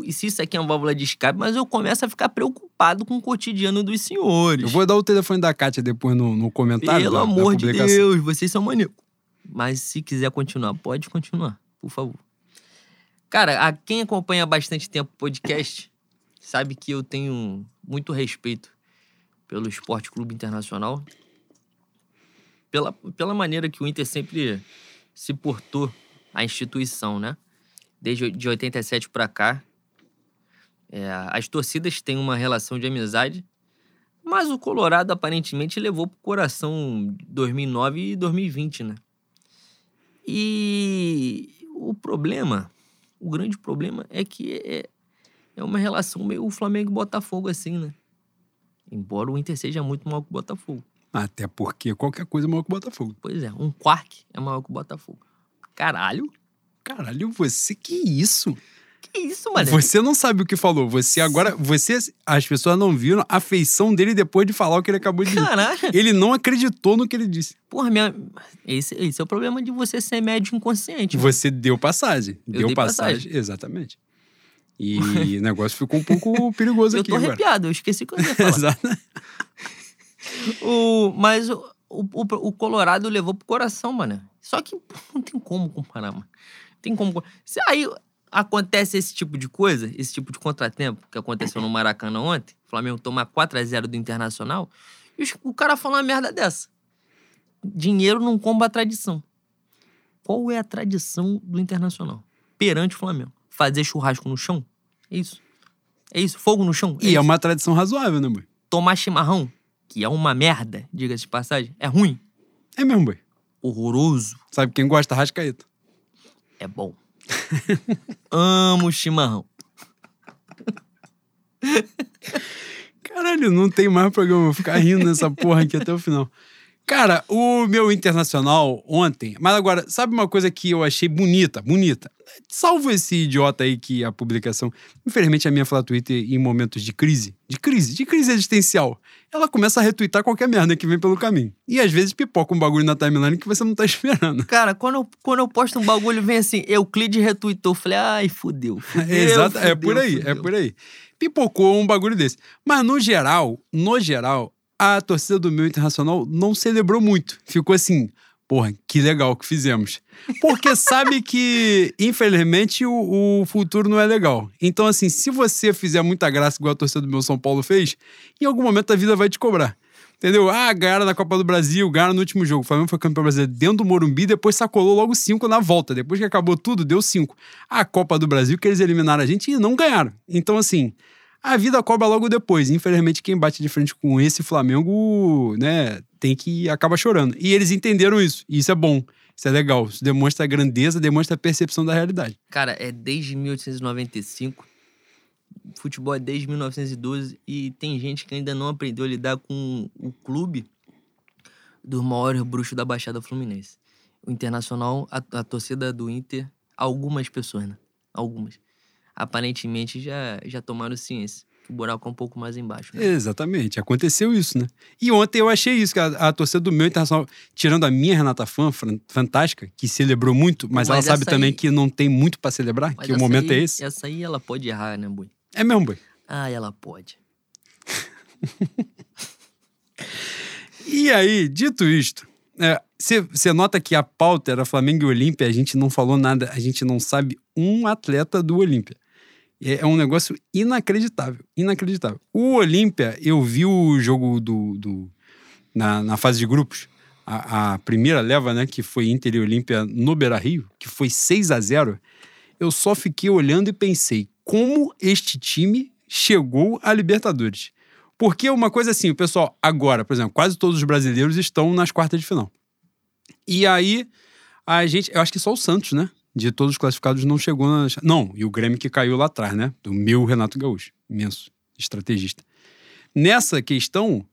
E se isso aqui é uma válvula de escape, mas eu começo a ficar preocupado com o cotidiano dos senhores. Eu vou dar o telefone da Kátia depois no, no comentário. Pelo da- da amor de publicação. Deus, vocês são maníacos. Mas se quiser continuar, pode continuar, por favor. Cara, a quem acompanha há bastante tempo o podcast sabe que eu tenho muito respeito pelo Esporte Clube Internacional. Pela, pela maneira que o Inter sempre se portou à instituição, né? Desde de 87 para cá. É, as torcidas têm uma relação de amizade mas o Colorado aparentemente levou pro coração 2009 e 2020, né? E o problema, o grande problema é que é, é uma relação meio Flamengo e Botafogo assim, né? Embora o Inter seja muito maior que o Botafogo. Até porque qualquer coisa é maior que o Botafogo. Pois é, um Quark é maior que o Botafogo. Caralho, Caralho, você que isso? Que isso, mano? Você não sabe o que falou. Você agora. Você. As pessoas não viram a feição dele depois de falar o que ele acabou de dizer. Caralho. Ele não acreditou no que ele disse. Porra, minha... esse, esse é o problema de você ser médio inconsciente. mano. Você deu passagem. Eu deu passagem. passagem. Exatamente. E *laughs* o negócio ficou um pouco perigoso Eu aqui tô agora. arrepiado, eu esqueci o que eu ia *laughs* falar. Exato. O, mas o, o, o- Colorado levou pro coração, mano. Só que não tem como comparar, mano. Tem como. Aí acontece esse tipo de coisa, esse tipo de contratempo que aconteceu no Maracanã ontem, o Flamengo tomar 4x0 do Internacional, e o cara fala uma merda dessa. Dinheiro não comba a tradição. Qual é a tradição do Internacional? Perante o Flamengo. Fazer churrasco no chão? É isso. É isso. Fogo no chão? É E é isso. uma tradição razoável, né, boy? Tomar chimarrão, que é uma merda, diga-se de passagem, é ruim. É mesmo, boy. Horroroso. Sabe quem gosta? Rascaeta. É bom. *laughs* Amo chimarrão. Caralho, não tem mais programa. Vou ficar rindo nessa porra aqui até o final. Cara, o meu internacional ontem. Mas agora, sabe uma coisa que eu achei bonita? Bonita. Salvo esse idiota aí que a publicação. Infelizmente, a minha fala Twitter em momentos de crise. De crise, de crise existencial. Ela começa a retweetar qualquer merda que vem pelo caminho. E às vezes pipoca um bagulho na timeline que você não tá *laughs* esperando. Cara, quando eu, quando eu posto um bagulho, vem assim, Euclide retweetou. Falei, ai, fudeu. fudeu Exato, é fudeu, por aí, é fudeu. por aí. Pipocou um bagulho desse. Mas no geral, no geral, a torcida do meu internacional não celebrou muito. Ficou assim, porra, que legal que fizemos. Porque *laughs* sabe que, infelizmente, o, o futuro não é legal. Então, assim, se você fizer muita graça igual a torcida do meu São Paulo fez, em algum momento a vida vai te cobrar. Entendeu? Ah, ganharam na Copa do Brasil, ganharam no último jogo. O Flamengo foi campeão brasileiro dentro do Morumbi, depois sacolou logo cinco na volta. Depois que acabou tudo, deu cinco. A Copa do Brasil, que eles eliminaram a gente e não ganharam. Então, assim, a vida cobra logo depois. Infelizmente, quem bate de frente com esse Flamengo, né, tem que acaba chorando. E eles entenderam isso. E isso é bom. Isso é legal. Isso demonstra a grandeza, demonstra a percepção da realidade. Cara, é desde 1895. Futebol é desde 1912 e tem gente que ainda não aprendeu a lidar com o clube dos maiores bruxos da Baixada Fluminense. O Internacional, a, a torcida do Inter, algumas pessoas, né? Algumas. Aparentemente já, já tomaram ciência. o buraco é um pouco mais embaixo. Né? Exatamente, aconteceu isso, né? E ontem eu achei isso, que a, a torcida do meu internacional, tirando a minha Renata Fã, fantástica, que celebrou muito, mas, mas ela sabe também que não tem muito para celebrar, que o momento aí, é esse. Essa aí ela pode errar, né, Bui? É mesmo, Bui? Ah, ela pode. *laughs* e aí, dito isto, você é, nota que a pauta era Flamengo e Olímpia, a gente não falou nada, a gente não sabe um atleta do Olímpia. É, é um negócio inacreditável, inacreditável. O Olímpia, eu vi o jogo do, do na, na fase de grupos, a, a, primeira leva, né, que foi Inter e Olímpia no Beira-Rio, que foi 6 a 0 eu só fiquei olhando e pensei, como este time chegou à Libertadores? Porque uma coisa assim, o pessoal, agora, por exemplo, quase todos os brasileiros estão nas quartas de final. E aí, a gente, eu acho que só o Santos, né? De todos os classificados não chegou na. Não, e o Grêmio que caiu lá atrás, né? Do meu Renato Gaúcho, imenso estrategista. Nessa questão,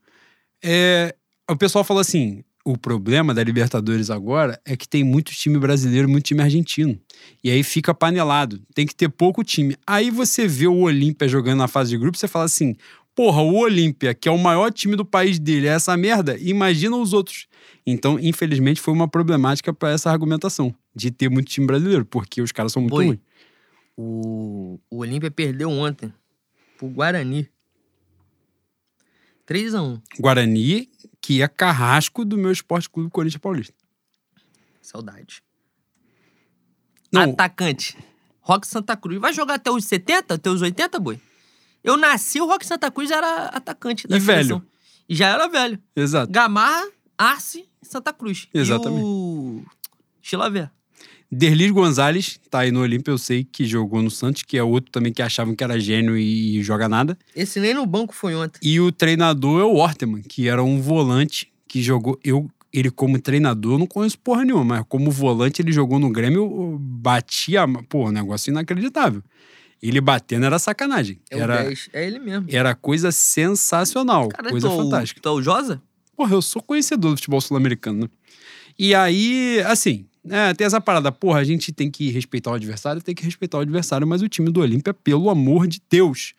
é, o pessoal fala assim: o problema da Libertadores agora é que tem muito time brasileiro, muito time argentino. E aí fica panelado. Tem que ter pouco time. Aí você vê o Olímpia jogando na fase de grupo, você fala assim: Porra, o Olímpia, que é o maior time do país dele, é essa merda, imagina os outros. Então, infelizmente, foi uma problemática para essa argumentação de ter muito time brasileiro, porque os caras são muito ruins. O, o Olímpia perdeu ontem pro Guarani. 3x1. Guarani, que é carrasco do meu esporte clube Corinthians Paulista. Saudade. Não. Atacante. Rock Santa Cruz. Vai jogar até os 70, até os 80, boi? Eu nasci, o Rock Santa Cruz era atacante da e seleção. velho. E já era velho. Exato. Gamarra, Arce, Santa Cruz. Exatamente. E o Chilaver. Derlis Gonzalez, tá aí no Olímpio, eu sei que jogou no Santos, que é outro também que achavam que era gênio e joga nada. Esse nem no banco foi ontem. E o treinador é o Orteman, que era um volante que jogou. Eu, ele, como treinador, não conheço porra nenhuma, mas como volante, ele jogou no Grêmio, batia. Pô, um negócio inacreditável. Ele batendo era sacanagem. É era, 10. É ele mesmo. Era coisa sensacional. Cara, coisa tô, fantástica. Tu é o Josa? Porra, eu sou conhecedor do futebol sul-americano, né? E aí, assim, é, tem essa parada, porra, a gente tem que respeitar o adversário, tem que respeitar o adversário, mas o time do Olímpia, pelo amor de Deus,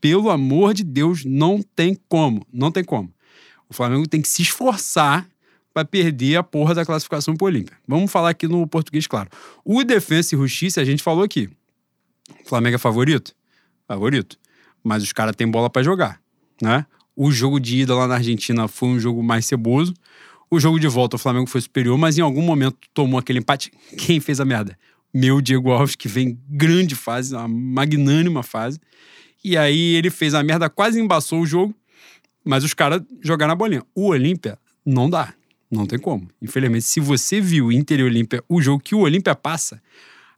pelo amor de Deus, não tem como, não tem como. O Flamengo tem que se esforçar para perder a porra da classificação pro Olímpia. Vamos falar aqui no português, claro. O Defensa e Justiça, a gente falou aqui. Flamengo é favorito? Favorito. Mas os caras têm bola para jogar, né? O jogo de ida lá na Argentina foi um jogo mais ceboso. O jogo de volta, o Flamengo foi superior, mas em algum momento tomou aquele empate. Quem fez a merda? Meu Diego Alves, que vem grande fase, uma magnânima fase. E aí ele fez a merda, quase embaçou o jogo, mas os caras jogaram a bolinha. O Olímpia não dá. Não tem como. Infelizmente, se você viu Inter e Olímpia, o jogo que o Olímpia passa,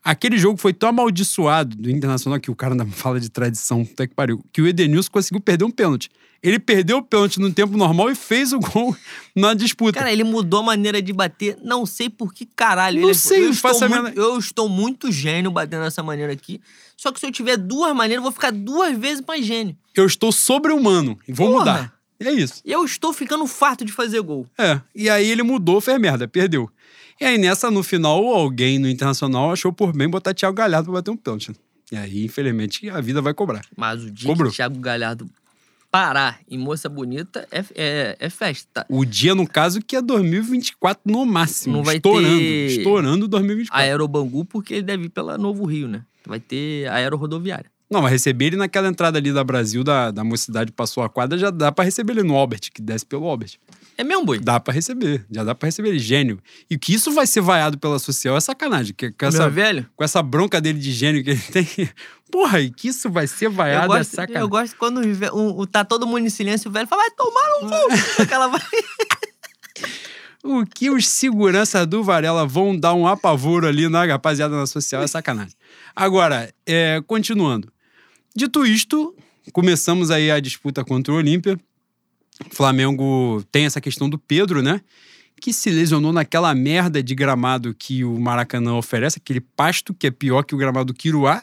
Aquele jogo foi tão amaldiçoado do Internacional que o cara ainda *laughs* fala de tradição, até que pariu, que o Edenilson conseguiu perder um pênalti. Ele perdeu o pênalti no tempo normal e fez o *laughs* gol na disputa. Cara, ele mudou a maneira de bater, não sei por que caralho. Não ele, sei, eu estou, muito, eu estou muito gênio batendo dessa maneira aqui. Só que se eu tiver duas maneiras, eu vou ficar duas vezes mais gênio. Eu estou sobre-humano e vou Porra. mudar. É isso. Eu estou ficando farto de fazer gol. É, e aí ele mudou, fez merda, perdeu. E aí, nessa, no final, alguém no Internacional achou por bem botar Thiago Galhardo pra bater um pênalti. E aí, infelizmente, a vida vai cobrar. Mas o dia Cobrou. que Thiago Galhardo parar em Moça Bonita é, é, é, festa. O dia, no caso, que é 2024 no máximo. Não vai estourando, ter estourando 2024. Aerobangu, porque ele deve ir pela Novo Rio, né? Vai ter aerorodoviária. Não, mas receber ele naquela entrada ali da Brasil, da, da mocidade passou a quadra, já dá para receber ele no Albert, que desce pelo Albert. É mesmo, boi? Dá para receber, já dá para receber ele. Gênio. E que isso vai ser vaiado pela social é sacanagem. Que, com essa, velho? Com essa bronca dele de gênio que ele tem. *laughs* Porra, e que isso vai ser vaiado eu gosto, é sacanagem. Eu gosto quando o, o, tá todo mundo em silêncio, o velho fala, vai tomar um cu. *laughs* Aquela vai... O que os seguranças do Varela vão dar um apavoro ali na rapaziada na social é sacanagem. Agora, é, continuando. Dito isto, começamos aí a disputa contra o Olímpia. O Flamengo tem essa questão do Pedro, né? Que se lesionou naquela merda de gramado que o Maracanã oferece, aquele pasto que é pior que o gramado do Quiruá,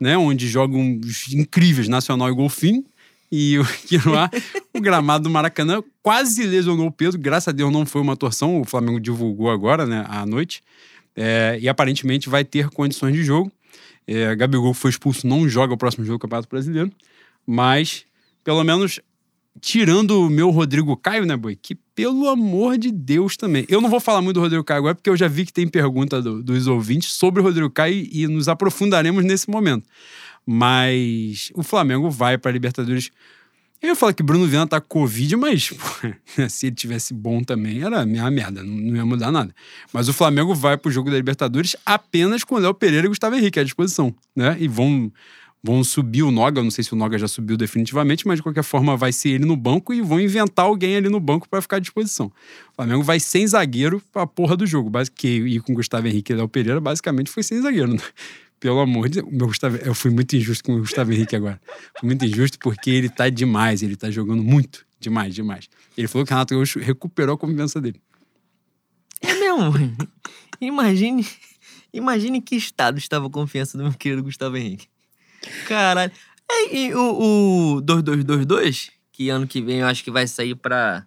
né? Onde jogam os incríveis Nacional e Golfinho. E o *laughs* Quiruá, o gramado do Maracanã, quase lesionou o Pedro. Graças a Deus não foi uma torção, o Flamengo divulgou agora, né, à noite. É, e aparentemente vai ter condições de jogo. É, Gabigol foi expulso, não joga o próximo jogo do Campeonato Brasileiro. Mas, pelo menos, tirando o meu Rodrigo Caio, né, Boi? Que pelo amor de Deus também. Eu não vou falar muito do Rodrigo Caio agora, porque eu já vi que tem pergunta do, dos ouvintes sobre o Rodrigo Caio e nos aprofundaremos nesse momento. Mas o Flamengo vai para a Libertadores. Eu ia falar que Bruno Viana tá com Covid, mas pô, *laughs* se ele tivesse bom também, era a minha merda, não, ia mudar nada. Mas o Flamengo vai pro jogo da Libertadores apenas com o Léo Pereira e Gustavo Henrique à disposição, né? E vão vão subir o Noga, não sei se o Noga já subiu definitivamente, mas de qualquer forma vai ser ele no banco e vão inventar alguém ali no banco para ficar à disposição. O Flamengo vai sem zagueiro pra porra do jogo, que ir com Gustavo Henrique e Léo Pereira basicamente foi sem zagueiro, né? Pelo amor de Deus, meu Gustavo, eu fui muito injusto com o Gustavo Henrique agora. Fui muito injusto porque ele tá demais, ele tá jogando muito, demais, demais. Ele falou que o Renato Gaúcho recuperou a confiança dele. É mesmo? imagine, imagine que estado estava a confiança do meu querido Gustavo Henrique. Caralho. É, e o, o 2222, que ano que vem eu acho que vai sair pra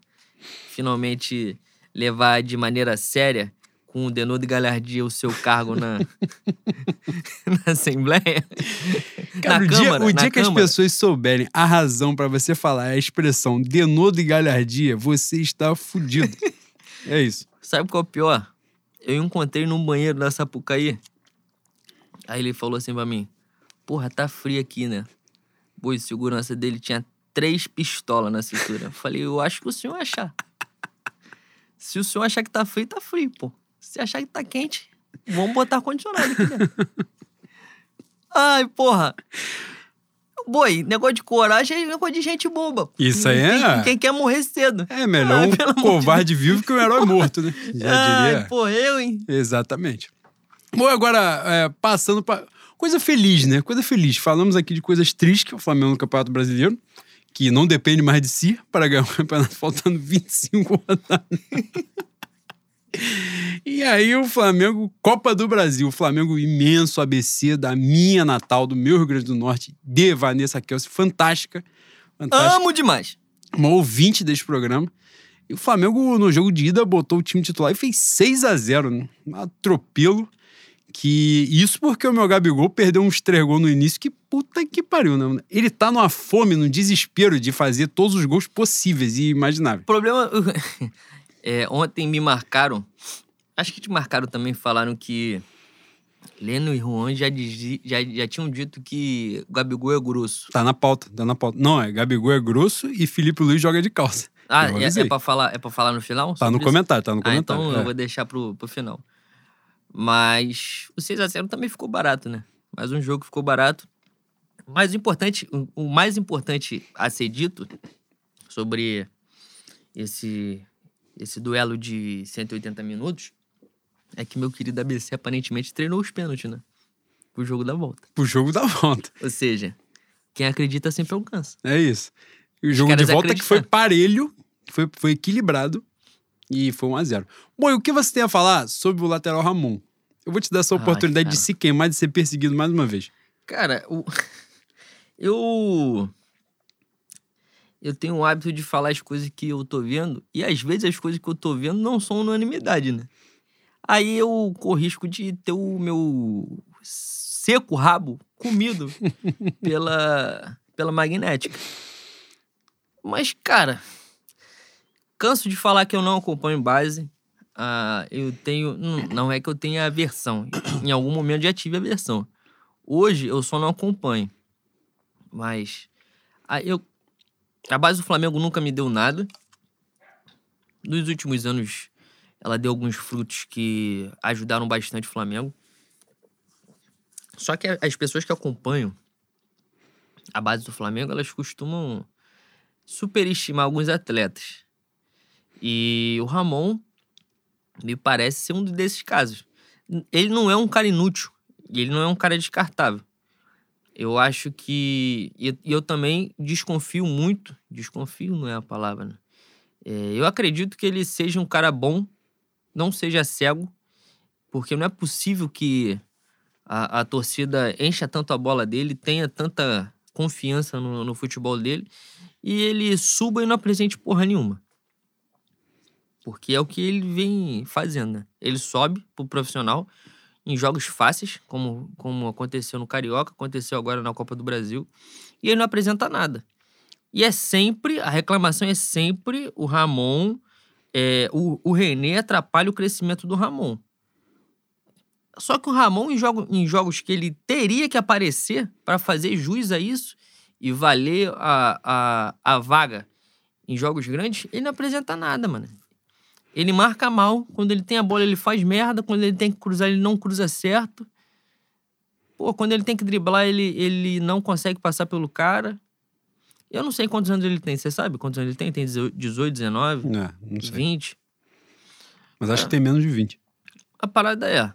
finalmente levar de maneira séria com o Denode Galhardia o seu cargo na, *laughs* na Assembleia. Cara, na o Câmara, dia, o dia que as Câmara. pessoas souberem a razão pra você falar a expressão denodo e galhardia, você está fudido. *laughs* é isso. Sabe qual é o pior? Eu encontrei num banheiro da Sapucaí. Aí ele falou assim pra mim: Porra, tá frio aqui, né? Pô, e segurança dele tinha três pistolas na cintura. Eu falei: Eu acho que o senhor achar. Se o senhor achar que tá frio, tá frio, pô. Se achar que tá quente, vamos botar ar-condicionado aqui dentro. *laughs* Ai, porra. Boi, negócio de coragem é negócio de gente boba. Isso aí é- Quem quer morrer cedo. É melhor Ai, um amor de covarde vivo que um herói morto, né? *laughs* Já Ai, diria. porra, eu, hein? Exatamente. Bom, agora, é, passando para Coisa feliz, né? Coisa feliz. Falamos aqui de coisas tristes, que é o Flamengo no Campeonato Brasileiro, que não depende mais de si para ganhar o *laughs* campeonato, faltando 25 rodadas. E aí o Flamengo, Copa do Brasil, o Flamengo imenso ABC da minha natal, do meu Rio Grande do Norte, de Vanessa Kelsey, fantástica. Fantástica Amo demais. uma ouvinte desse programa. E o Flamengo, no jogo de ida, botou o time titular e fez 6 a 0 né? Um atropelo. Que isso porque o meu Gabigol perdeu uns três gols no início, que puta que pariu, né? Ele tá numa fome, num desespero de fazer todos os gols possíveis e imagináveis. O problema. *laughs* é, ontem me marcaram. Acho que te marcaram também, falaram que. Leno e Juan já, dizi- já, já tinham dito que Gabigol é grosso. Tá na pauta, tá na pauta. Não, é Gabigol é grosso e Felipe Luiz joga de calça. *laughs* Ah, é, é, pra falar, é pra falar no final? Tá no isso? comentário, tá no Ah, comentário. então é. eu vou deixar pro, pro final. Mas o 6x0 também ficou barato, né? Mais um jogo ficou barato. Importante, o- o mais importante a ser dito sobre esse, esse duelo de 180 minutos é que meu querido ABC aparentemente treinou os pênaltis, né? Pro jogo da volta. Pro jogo da volta. Ou seja, quem acredita sempre alcança. É isso. E o jogo de volta que foi parelho, foi, foi equilibrado e foi 1 a 0 Bom, e o que você tem a falar sobre o lateral Ramon? Eu vou te dar essa Ai, oportunidade de se queimar, de ser perseguido mais uma vez. Cara, o... *laughs* eu. Eu tenho o hábito de falar as coisas que eu tô vendo, e às vezes as coisas que eu tô vendo não são unanimidade, né? Aí eu corro risco de ter o meu seco rabo comido *laughs* pela, pela magnética. Mas, cara, canso de falar que eu não acompanho base. Ah, eu tenho. Não, não é que eu tenha aversão. Em algum momento já tive aversão. Hoje eu só não acompanho. Mas a, eu, a base do Flamengo nunca me deu nada. Nos últimos anos, ela deu alguns frutos que ajudaram bastante o Flamengo. Só que as pessoas que acompanham a base do Flamengo, elas costumam superestimar alguns atletas. E o Ramon me parece ser um desses casos. Ele não é um cara inútil. E ele não é um cara descartável. Eu acho que. Eu, e eu também desconfio muito. Desconfio não é a palavra, né? É, eu acredito que ele seja um cara bom, não seja cego, porque não é possível que a, a torcida encha tanto a bola dele, tenha tanta confiança no, no futebol dele, e ele suba e não apresente porra nenhuma. Porque é o que ele vem fazendo, né? Ele sobe pro profissional em jogos fáceis, como, como aconteceu no Carioca, aconteceu agora na Copa do Brasil, e ele não apresenta nada. E é sempre, a reclamação é sempre o Ramon, é, o, o René atrapalha o crescimento do Ramon. Só que o Ramon, em, jogo, em jogos que ele teria que aparecer para fazer jus a isso e valer a, a, a vaga em jogos grandes, ele não apresenta nada, mano. Ele marca mal. Quando ele tem a bola, ele faz merda. Quando ele tem que cruzar, ele não cruza certo. Pô, quando ele tem que driblar, ele, ele não consegue passar pelo cara. Eu não sei quantos anos ele tem. Você sabe quantos anos ele tem? Tem 18, 19? É, não sei. 20? Mas acho é. que tem menos de 20. A parada é.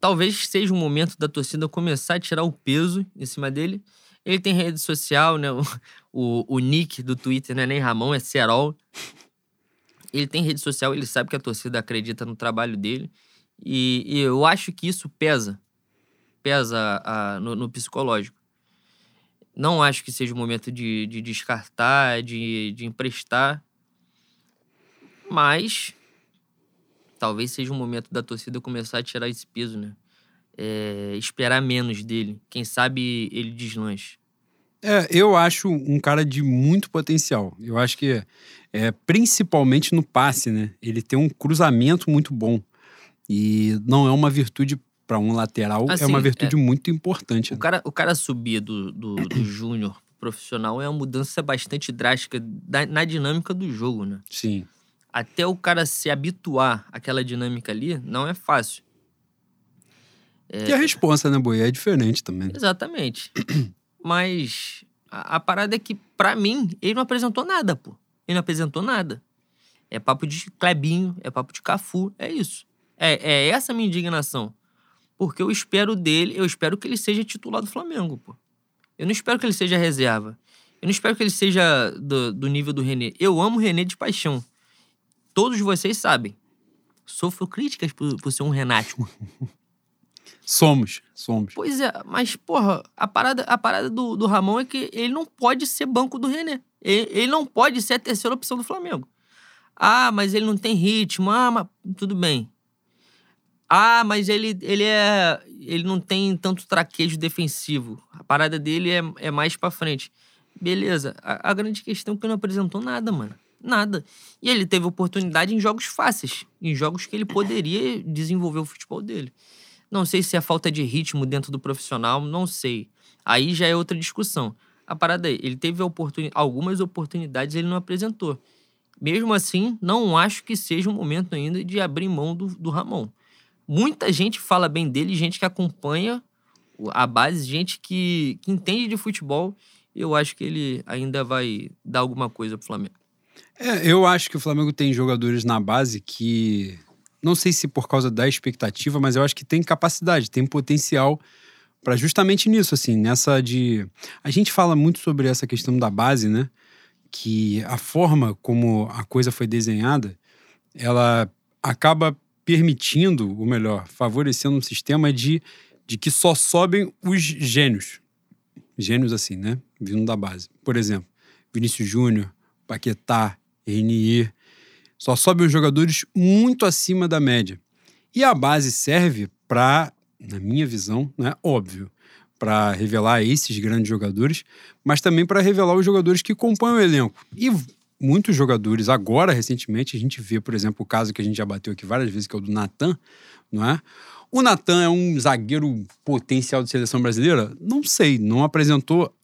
Talvez seja o momento da torcida começar a tirar o peso em cima dele. Ele tem rede social, né? *laughs* O, o, o nick do Twitter não é nem Ramon, é Serol. Ele tem rede social, ele sabe que a torcida acredita no trabalho dele. E, e eu acho que isso pesa. Pesa a, no, no, psicológico. Não acho que seja o momento de, de descartar, de, de emprestar. Mas talvez seja o momento da torcida começar a tirar esse peso, né? É, esperar menos dele. Quem sabe ele deslanche. É, eu acho um cara de muito potencial. Eu acho que, é, principalmente no passe, né? Ele tem um cruzamento muito bom. E não é uma virtude para um lateral, assim, é uma virtude é, muito importante. O, né? cara, o cara subir do, do, do *clears throat* júnior profissional é uma mudança bastante drástica da, na dinâmica do jogo, né? Sim. Até o cara se habituar àquela dinâmica ali, não é fácil. É... E a resposta, né, Boi? É diferente também. Exatamente. *clears throat* Mas a, a parada é que, para mim, ele não apresentou nada, pô. Ele não apresentou nada. É papo de Clebinho, é papo de Cafu, é isso. É, é essa a minha indignação. Porque eu espero dele, eu espero que ele seja titular do Flamengo, pô. Eu não espero que ele seja reserva. Eu não espero que ele seja do, do nível do René. Eu amo o René de paixão. Todos vocês sabem. Sofro críticas por, por ser um renático. *laughs* Somos, somos. Pois é, mas, porra, a parada, a parada do, do Ramon é que ele não pode ser banco do René. Ele, ele não pode ser a terceira opção do Flamengo. Ah, mas ele não tem ritmo. Ah, mas tudo bem. Ah, mas ele, ele é. Ele não tem tanto traquejo defensivo. A parada dele é, é mais pra frente. Beleza. A, a grande questão é que ele não apresentou nada, mano. Nada. E ele teve oportunidade em jogos fáceis. Em jogos que ele poderia desenvolver o futebol dele. Não sei se é falta de ritmo dentro do profissional, não sei. Aí já é outra discussão. A parada aí, ele teve oportun... algumas oportunidades ele não apresentou. Mesmo assim, não acho que seja o momento ainda de abrir mão do, do Ramon. Muita gente fala bem dele, gente que acompanha a base, gente que, que entende de futebol. Eu acho que ele ainda vai dar alguma coisa pro Flamengo. É, eu acho que o Flamengo tem jogadores na base que não sei se por causa da expectativa, mas eu acho que tem capacidade, tem potencial para justamente nisso, assim, nessa de. A gente fala muito sobre essa questão da base, né? Que a forma como a coisa foi desenhada, ela acaba permitindo, ou melhor, favorecendo um sistema de, de que só sobem os gênios. Gênios assim, né? Vindo da base. Por exemplo, Vinícius Júnior, Paquetá, Renier. Só sobem os jogadores muito acima da média. E a base serve para, na minha visão, né, óbvio, para revelar esses grandes jogadores, mas também para revelar os jogadores que compõem o elenco. E muitos jogadores, agora, recentemente, a gente vê, por exemplo, o caso que a gente já bateu aqui várias vezes, que é o do Natan, não é? O Natan é um zagueiro potencial de seleção brasileira? Não sei, não apresentou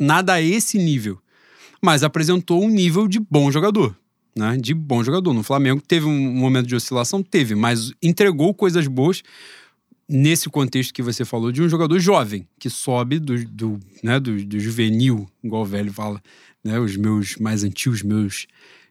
nada a esse nível, mas apresentou um nível de bom jogador né, de bom jogador. No Flamengo teve um momento de oscilação, teve, mas entregou coisas boas nesse contexto que você falou de um jogador jovem que sobe do, do, né, do, do juvenil, igual o velho fala, né, os meus mais antigos, meus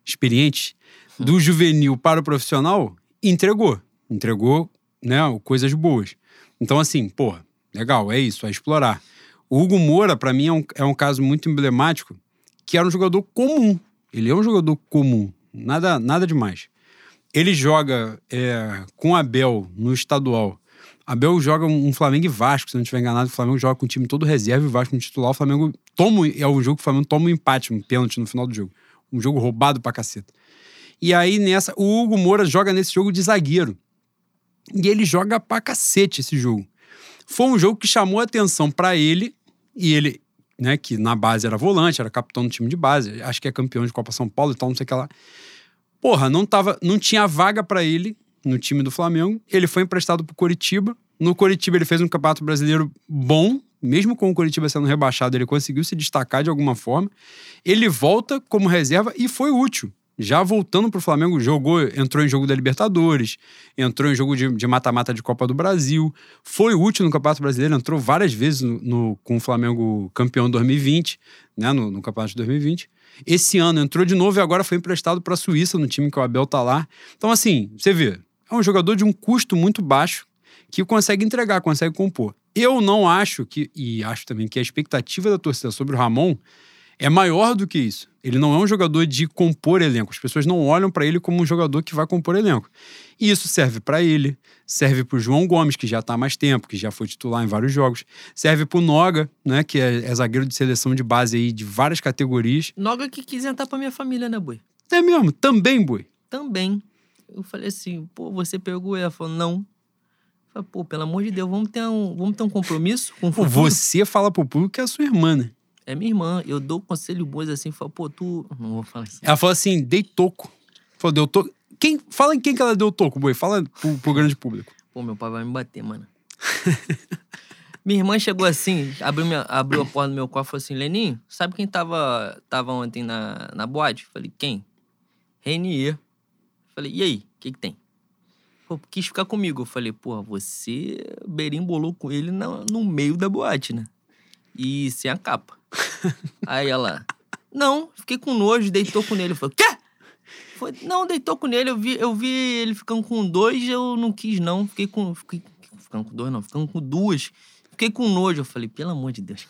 experientes, do juvenil para o profissional, entregou, entregou, né, coisas boas. Então assim, pô, legal, é isso, é explorar. O Hugo Moura, para mim, é um, é um caso muito emblemático, que era um jogador comum, ele é um jogador comum, nada, nada demais. Ele joga é, com Abel no estadual. Abel joga um Flamengo e Vasco, se não estiver enganado. O Flamengo joga com o time todo reserva e o Vasco no titular. O Flamengo toma. É o jogo que o Flamengo toma um empate, um pênalti no final do jogo. Um jogo roubado pra caceta. E aí, nessa, o Hugo Moura joga nesse jogo de zagueiro. E ele joga pra cacete esse jogo. Foi um jogo que chamou atenção para ele, e ele, né, que na base era volante, era capitão do time de base, acho que é campeão de Copa São Paulo e tal, não sei o que lá. Porra, não, tava, não tinha vaga para ele no time do Flamengo. Ele foi emprestado pro Coritiba. No Coritiba ele fez um campeonato brasileiro bom, mesmo com o Coritiba sendo rebaixado, ele conseguiu se destacar de alguma forma. Ele volta como reserva e foi útil já voltando para o Flamengo, jogou, entrou em jogo da Libertadores, entrou em jogo de mata-mata de, de, Copa do Brasil, foi útil no Campeonato Brasileiro, entrou várias vezes no, no com o Flamengo campeão 2020, né, no, no, Campeonato de 2020. Esse ano entrou de novo e agora foi emprestado para a Suíça, no time que o Abel tá lá. Então, assim, você vê, é um jogador de um custo muito baixo que consegue entregar, consegue compor. Eu não acho que, e acho também que a expectativa da torcida sobre o Ramon é maior do que isso. Ele não é um jogador de compor elenco. As pessoas não olham para ele como um jogador que vai compor elenco. E isso serve para ele, serve para o João Gomes, que já está há mais tempo, que já foi titular em vários jogos. Serve para o Noga, né, que é, é, zagueiro de seleção de base aí de várias categorias. Noga que quis entrar para minha família, né, Boi? É mesmo, também, Boi. Também. Eu falei assim, pô, você pegou ela? Falou, não. Falei, pô, pelo amor de Deus, vamos ter um, vamos ter um compromisso com o futuro? Você fala pro público que é a sua irmã, né? É minha irmã. Eu dou conselho bons assim, falo, pô, tu. Não vou falar assim. Ela falou assim: dei toco. Falou, deu toco. Quem, fala em quem que ela deu toco, boi. Fala pro, pro grande público. Pô, meu pai vai me bater, mano. *laughs* minha irmã chegou assim, abriu, minha, abriu a porta do meu quarto e falou assim: Leninho, sabe quem tava, tava ontem na, na boate? Falei, quem? Renier. Falei, e aí? O que, que tem? Pô, quis ficar comigo. Eu falei, porra, você berimbolou com ele no, no meio da boate, né? E sem a capa. *laughs* Aí ela, não, fiquei com nojo, deitou com ele. Eu falei, quê? Foi, não, deitou com ele, eu vi, eu vi ele ficando com dois, eu não quis não, fiquei com, fiquei, ficando com dois não, ficando com duas. Fiquei com nojo, eu falei, pelo amor de Deus.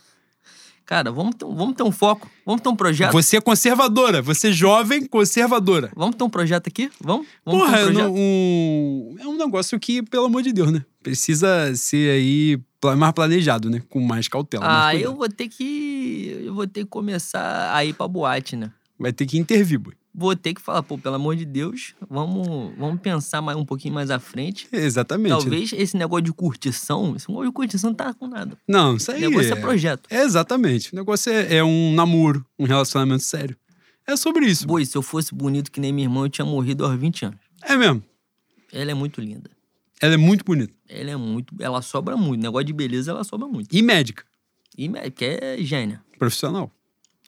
Cara, vamos ter, vamos ter um foco, vamos ter um projeto. Você é conservadora, você é jovem, conservadora. Vamos ter um projeto aqui? Vamos? vamos Porra, um projeto? Um, é um negócio que, pelo amor de Deus, né? Precisa ser aí mais planejado, né? Com mais cautela. Ah, eu vou ter que. Eu vou ter que começar a ir pra boate, né? Vai ter que intervir, boy. Vou ter que falar, pô, pelo amor de Deus, vamos, vamos pensar mais um pouquinho mais à frente. Exatamente. Talvez né? esse negócio de curtição, esse negócio de curtição não tá com nada. Não, isso aí. O negócio é, é projeto. É exatamente. O negócio é, é, um namoro, um relacionamento sério. É sobre isso. Boi, se eu fosse bonito que nem minha irmã, eu tinha morrido aos 20 anos. É mesmo. Ela é muito linda. Ela é muito bonita. Ela é muito. Ela sobra muito. Negócio de beleza, ela sobra muito. E médica. E médica, é gênia. Profissional.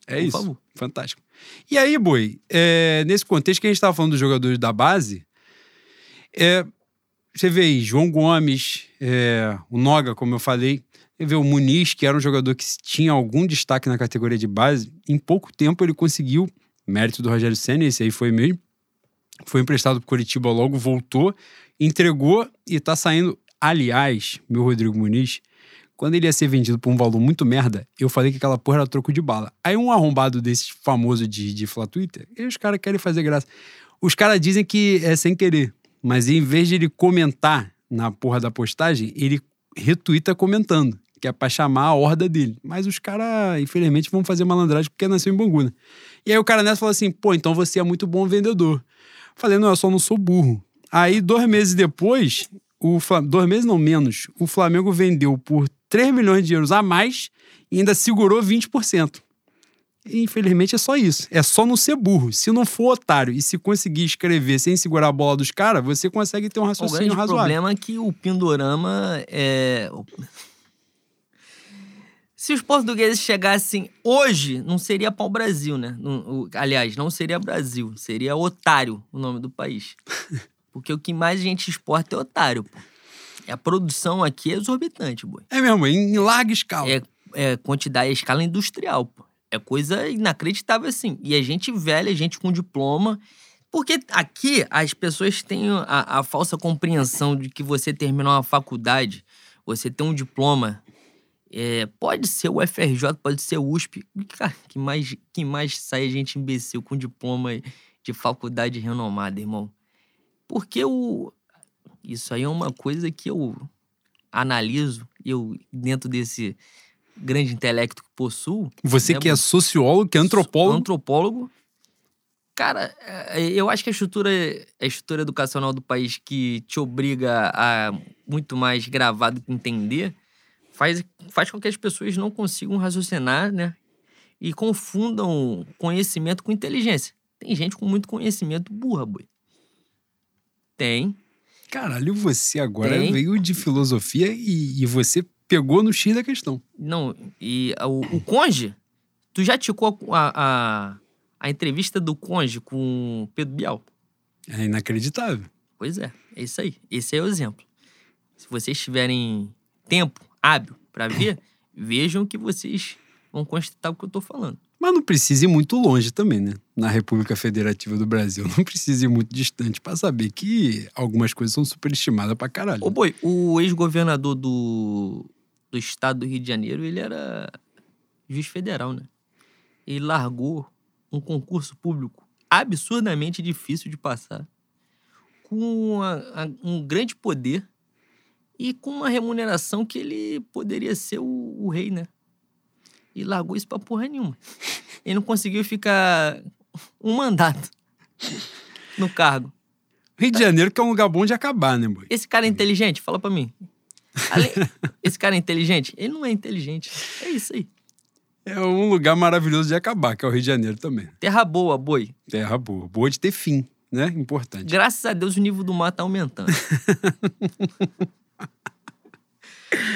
É Por isso. Favor. Fantástico. E aí, Boi, é, nesse contexto que a gente estava falando dos jogadores da base, é, você vê aí João Gomes, é, o Noga, como eu falei, você vê o Muniz, que era um jogador que tinha algum destaque na categoria de base, em pouco tempo ele conseguiu, mérito do Rogério Senna, esse aí foi mesmo, foi emprestado para Curitiba logo, voltou entregou e tá saindo. Aliás, meu Rodrigo Muniz, quando ele ia ser vendido por um valor muito merda, eu falei que aquela porra era troco de bala. Aí um arrombado desse famoso de, de Fla Twitter, e os caras querem fazer graça. Os caras dizem que é sem querer, mas em vez de ele comentar na porra da postagem, ele retuita comentando, que é pra chamar a horda dele. Mas os caras, infelizmente, vão fazer malandragem porque nasceu em Bangu, né? E aí o cara nessa falou assim: pô, então você é muito bom vendedor. Falei, não, eu só não sou burro. Aí, dois meses depois, o dois meses não menos, o Flamengo vendeu por 3 milhões de euros a mais e ainda segurou 20%. E, infelizmente é só isso. É só não ser burro. Se não for otário e se conseguir escrever sem segurar a bola dos caras, você consegue ter um raciocínio o razoável. O problema é que o Pindorama é. Se os portugueses chegassem hoje, não seria pau-brasil, né? aliás, não seria Brasil, seria Otário o nome do país. *laughs* Porque o que mais a gente exporta é otário, pô. E a produção aqui é exorbitante, boi. É mesmo, em larga escala. É, é quantidade, é escala industrial, pô. É coisa inacreditável assim. E a gente velha, a gente com diploma. Porque aqui as pessoas têm a, a falsa compreensão de que você terminou uma faculdade, você tem um diploma. É, pode ser o FRJ, pode ser o USP. Cara, que mais, que mais sai gente imbecil com diploma de faculdade renomada, irmão? Porque o, isso aí é uma coisa que eu analiso, eu dentro desse grande intelecto que possuo. Você né, que é sociólogo, que é antropólogo. Antropólogo. Cara, é, eu acho que a estrutura, a estrutura educacional do país que te obriga a muito mais gravar do que entender faz, faz com que as pessoas não consigam raciocinar, né? E confundam conhecimento com inteligência. Tem gente com muito conhecimento burra, boi. Tem. Caralho, você agora Tem. veio de filosofia e, e você pegou no X da questão. Não, e o, o Conde, tu já ticou a, a, a entrevista do Conde com o Pedro Bial? É inacreditável. Pois é, é isso aí. Esse é o exemplo. Se vocês tiverem tempo hábil pra ver, vejam que vocês vão constatar o que eu tô falando. Mas não precisa ir muito longe também, né? Na República Federativa do Brasil. *laughs* Não precisa ir muito distante pra saber que algumas coisas são superestimadas pra caralho. Ô, boi, o ex-governador do, do estado do Rio de Janeiro, ele era juiz federal, né? Ele largou um concurso público absurdamente difícil de passar, com a- a- um grande poder e com uma remuneração que ele poderia ser o, o rei, né? E largou isso pra porra nenhuma. Ele não conseguiu ficar um mandato no cargo. Rio de Janeiro que é um lugar bom de acabar, né, boy? Esse cara é inteligente? Fala pra mim. Ale- Esse cara é inteligente? Ele não é inteligente. É isso aí. É um lugar maravilhoso de acabar, que é o Rio de Janeiro também. Terra boa, boi. Terra boa. Boa de ter fim, né? Importante. Graças a Deus o nível do mar tá aumentando. *laughs*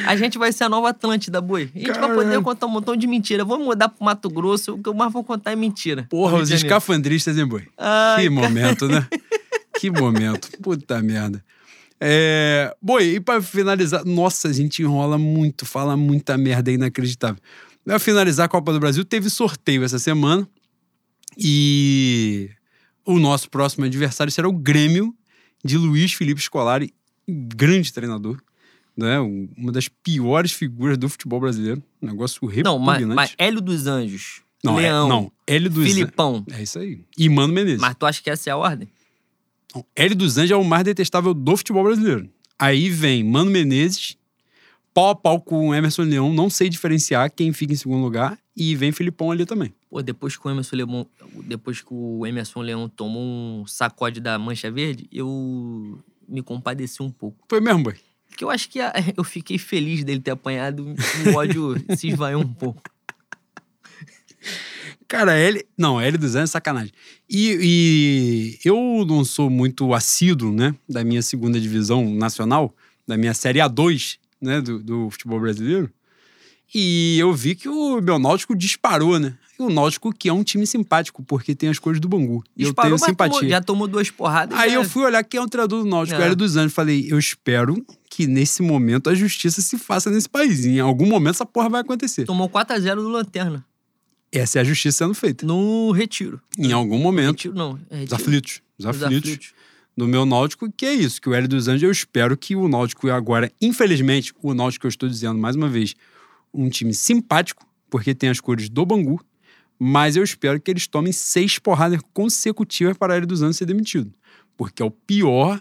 A gente vai ser a nova Atlântida, boi. A gente vai poder contar um montão de mentira. Vamos mudar pro Mato Grosso, o que eu mais vou contar é mentira. Porra, os escafandristas, hein, boi? Ai, que cara. momento, né? *laughs* que momento. Puta merda. É... Boi, e pra finalizar... Nossa, a gente enrola muito, fala muita merda, é inacreditável. Pra finalizar a Copa do Brasil, teve sorteio essa semana. E o nosso próximo adversário será o Grêmio de Luiz Felipe Scolari, grande treinador. Né? Um- Uma das piores figuras do futebol brasileiro. Um negócio Não, mas, repugnante. mas Hélio dos Anjos, Não, é- Leão, não, Hélio dos. Filipão. É isso aí. E Mano Menezes. Mas tu acha que essa é a ordem? Não, Hélio dos Anjos é o mais detestável do futebol brasileiro. Aí vem Mano Menezes, pau a pau com o Emerson Leão, não sei diferenciar quem fica em segundo lugar, e vem Filipão ali também. Pô, depois que o Emerson Leão, depois que o Emerson Leão tomou um sacode da Mancha Verde, eu me compadeci um pouco. Foi mesmo, boy? Porque eu acho que a- *laughs* eu fiquei feliz dele ter apanhado o ódio *laughs* se esvaiu um pouco. Cara, Hélio... Não, Hélio dos Anjos é sacanagem. E, e eu não sou muito assíduo, né, da minha segunda divisão nacional, da minha Série A2, né, do, do futebol brasileiro. E eu vi que o meu Náutico disparou, né? E o Náutico que é um time simpático, porque tem as cores do Bangu. E eu tenho simpatia. tomou- já tomou duas porradas. Aí já- eu fui olhar quem é o treinador do Náutico, É. o Hélio dos Anjos. Falei, eu espero que nesse momento a justiça se faça nesse país. Em algum momento essa porra vai acontecer. Tomou 4x0 do Lanterna. Essa é a justiça sendo feita. No Retiro. Em algum momento. Retiro não. É Os retiro. aflitos. Os Os aflitos. Do meu Náutico, que é isso, que o Hélio dos Anjos, eu espero que o Náutico agora, infelizmente, o Náutico que eu estou dizendo mais uma vez, um time simpático, porque tem as cores do Bangu, mas eu espero que eles tomem seis porradas consecutivas para Hélio dos Anjos ser demitido. Porque é o pior,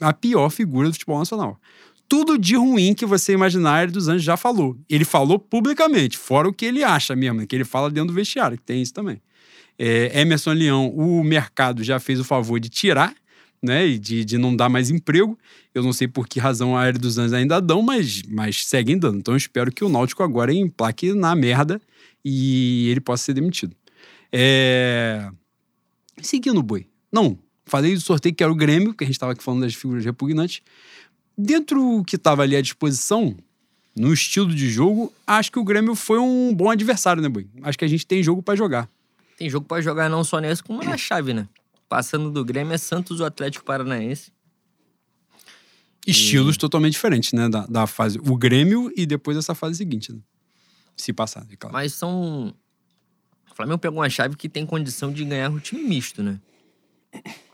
a pior figura do futebol nacional. Tudo de ruim que você imaginar, Hélio dos Anjos já falou. Ele falou publicamente, fora o que ele acha mesmo, que ele fala dentro do vestiário, que tem isso também. É, Emerson Leão, o mercado já fez o favor de tirar, né? E de, de não dar mais emprego. Eu não sei por que razão a Aérea dos Anjos ainda dão, mas, mas seguem dando. Então eu espero que o Náutico agora emplaque na merda e ele possa ser demitido. É... Seguindo o boi. Não, falei do sorteio que era o Grêmio, que a gente estava aqui falando das figuras repugnantes. Dentro do que estava ali à disposição, no estilo de jogo, acho que o Grêmio foi um bom adversário, né, boi? Acho que a gente tem jogo para jogar. Tem jogo pra jogar não só nesse, como na chave, né? Passando do Grêmio é Santos o Atlético Paranaense. estilos totalmente diferentes, né? Da, da fase. O Grêmio e depois essa fase seguinte, né? Se passar, é claro. Mas são. O Flamengo pegou uma chave que tem condição de ganhar o time misto, né?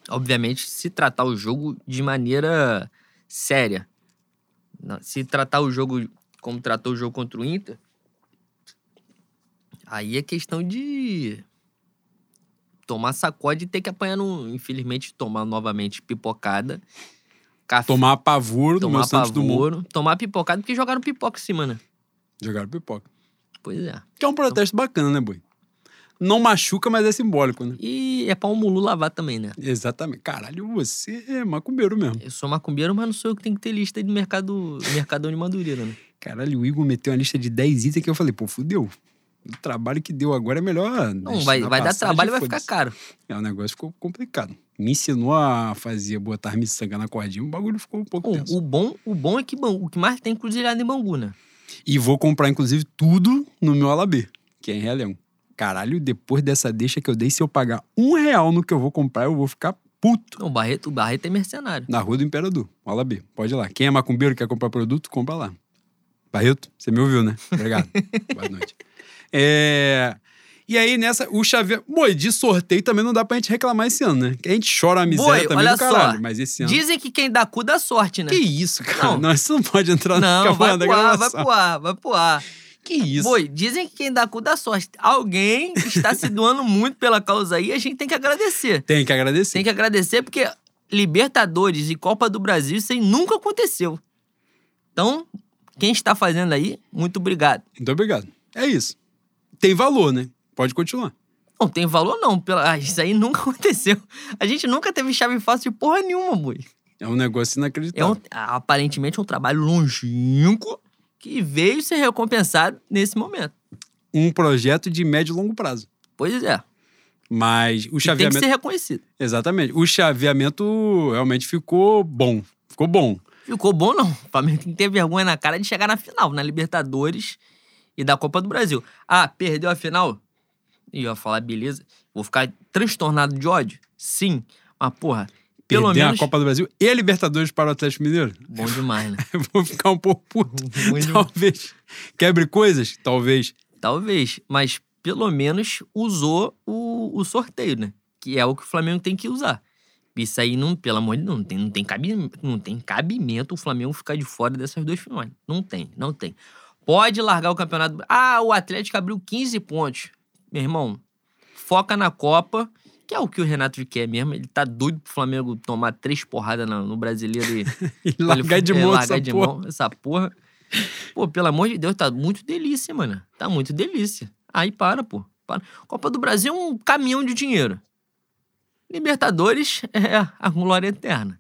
Obviamente, se tratar o jogo de maneira séria. Se tratar o jogo como tratou o jogo contra o Inter, aí é questão de tomar sacode e ter que apanhar no. Infelizmente, tomar novamente pipocada. Café, Tomar pavor do meu tomar Santos Dumont. pavoro, tomar pipocada, porque jogaram pipoca em cima, né? Jogaram pipoca. Pois é. Que é um protesto bacana, né, Boi? Não machuca, mas é simbólico, né? E é pra um mulu lavar também, né? Exatamente. Caralho, você é macumbeiro mesmo. Eu sou macumbeiro, mas não sou eu que tenho que ter lista de mercado, Mercadão de Madureira, né? Caralho, o Igor meteu uma lista de 10 itens que eu falei, pô, fudeu. O trabalho que deu agora é melhor. Não, vai, vai dar trabalho e vai ficar caro. É, o negócio ficou complicado. Me ensinou a fazer, botar miçanga na cordinha, o bagulho ficou um pouco tenso. O, bom, o bom é que o que mais tem cruzilhada em Bangu, né? E vou comprar, inclusive, tudo no meu Alabê, que é em Realhão. Caralho, depois dessa deixa que eu dei, se eu pagar um real no que eu vou comprar, eu vou ficar puto. Não, o Barreto, Barreto é mercenário. Na Rua do Imperador, Alabê. Pode ir lá. Quem é macumbeiro e quer comprar produto, compra lá. Barreto, você me ouviu, né? Obrigado. *laughs* Boa noite. É... E aí, nessa, o Xavier. Boi, de sorteio também não dá pra gente reclamar esse ano, né? Que a gente chora a miséria Boi, também olha do caralho. só. Mas esse ano. Dizem que quem dá cu dá sorte, né? Que isso, cara? Não. Não, isso não pode entrar Não, no vai pro ar, vai pro ar, vai pro ar. Que isso? Boi, dizem que quem dá cu dá sorte. Alguém está se doando muito pela causa aí a gente tem que agradecer. Tem que agradecer. Tem que agradecer porque Libertadores e Copa do Brasil, isso aí nunca aconteceu. Então, quem está fazendo aí, muito obrigado. Muito obrigado. É isso. Tem valor, né? Pode continuar. Não tem valor não, pela... ah, isso aí nunca *laughs* aconteceu. A gente nunca teve chave fácil de porra nenhuma, boi. É um negócio É inacreditável. um, aparentemente um trabalho longínquo que veio ser recompensado nesse momento. Um projeto de médio e longo prazo. Pois é. Mas o E tem que chaveamento. ser reconhecido. Exatamente. O chaveamento realmente ficou bom. Ficou bom. Ficou bom, não. O Flamengo tem que ter vergonha na cara de chegar na final, na Libertadores e da Copa do Brasil. Ah, perdeu a final? E eu ia falar, beleza. Vou ficar transtornado de ódio? Sim. Mas, porra, pelo Perder menos. a Copa do Brasil e a Libertadores para o Atlético Mineiro. Bom demais, né? *laughs* Vou ficar um pouco puto. *laughs* Muito demais. Talvez. Quebre coisas? Talvez. Talvez. Mas pelo menos usou o, o sorteio, né? Que é o que o Flamengo tem que usar. Isso aí, não, pelo amor de Deus, não tem, não, tem cabimento, não tem cabimento o Flamengo ficar de fora dessas duas finais. Não tem, não tem. Pode largar o campeonato. Ah, o Atlético abriu 15 pontos. Meu irmão, foca na Copa, que é o que o Renato quer mesmo. Ele tá doido pro Flamengo tomar três porradas no, no brasileiro e *laughs* E largar de é, mão largar essa de porra. mão essa porra. Pô, pelo amor de Deus, tá muito delícia, mano. Tá muito delícia. Aí para, pô. Para. Copa do Brasil é um caminhão de dinheiro. Libertadores *laughs* é a glória eterna.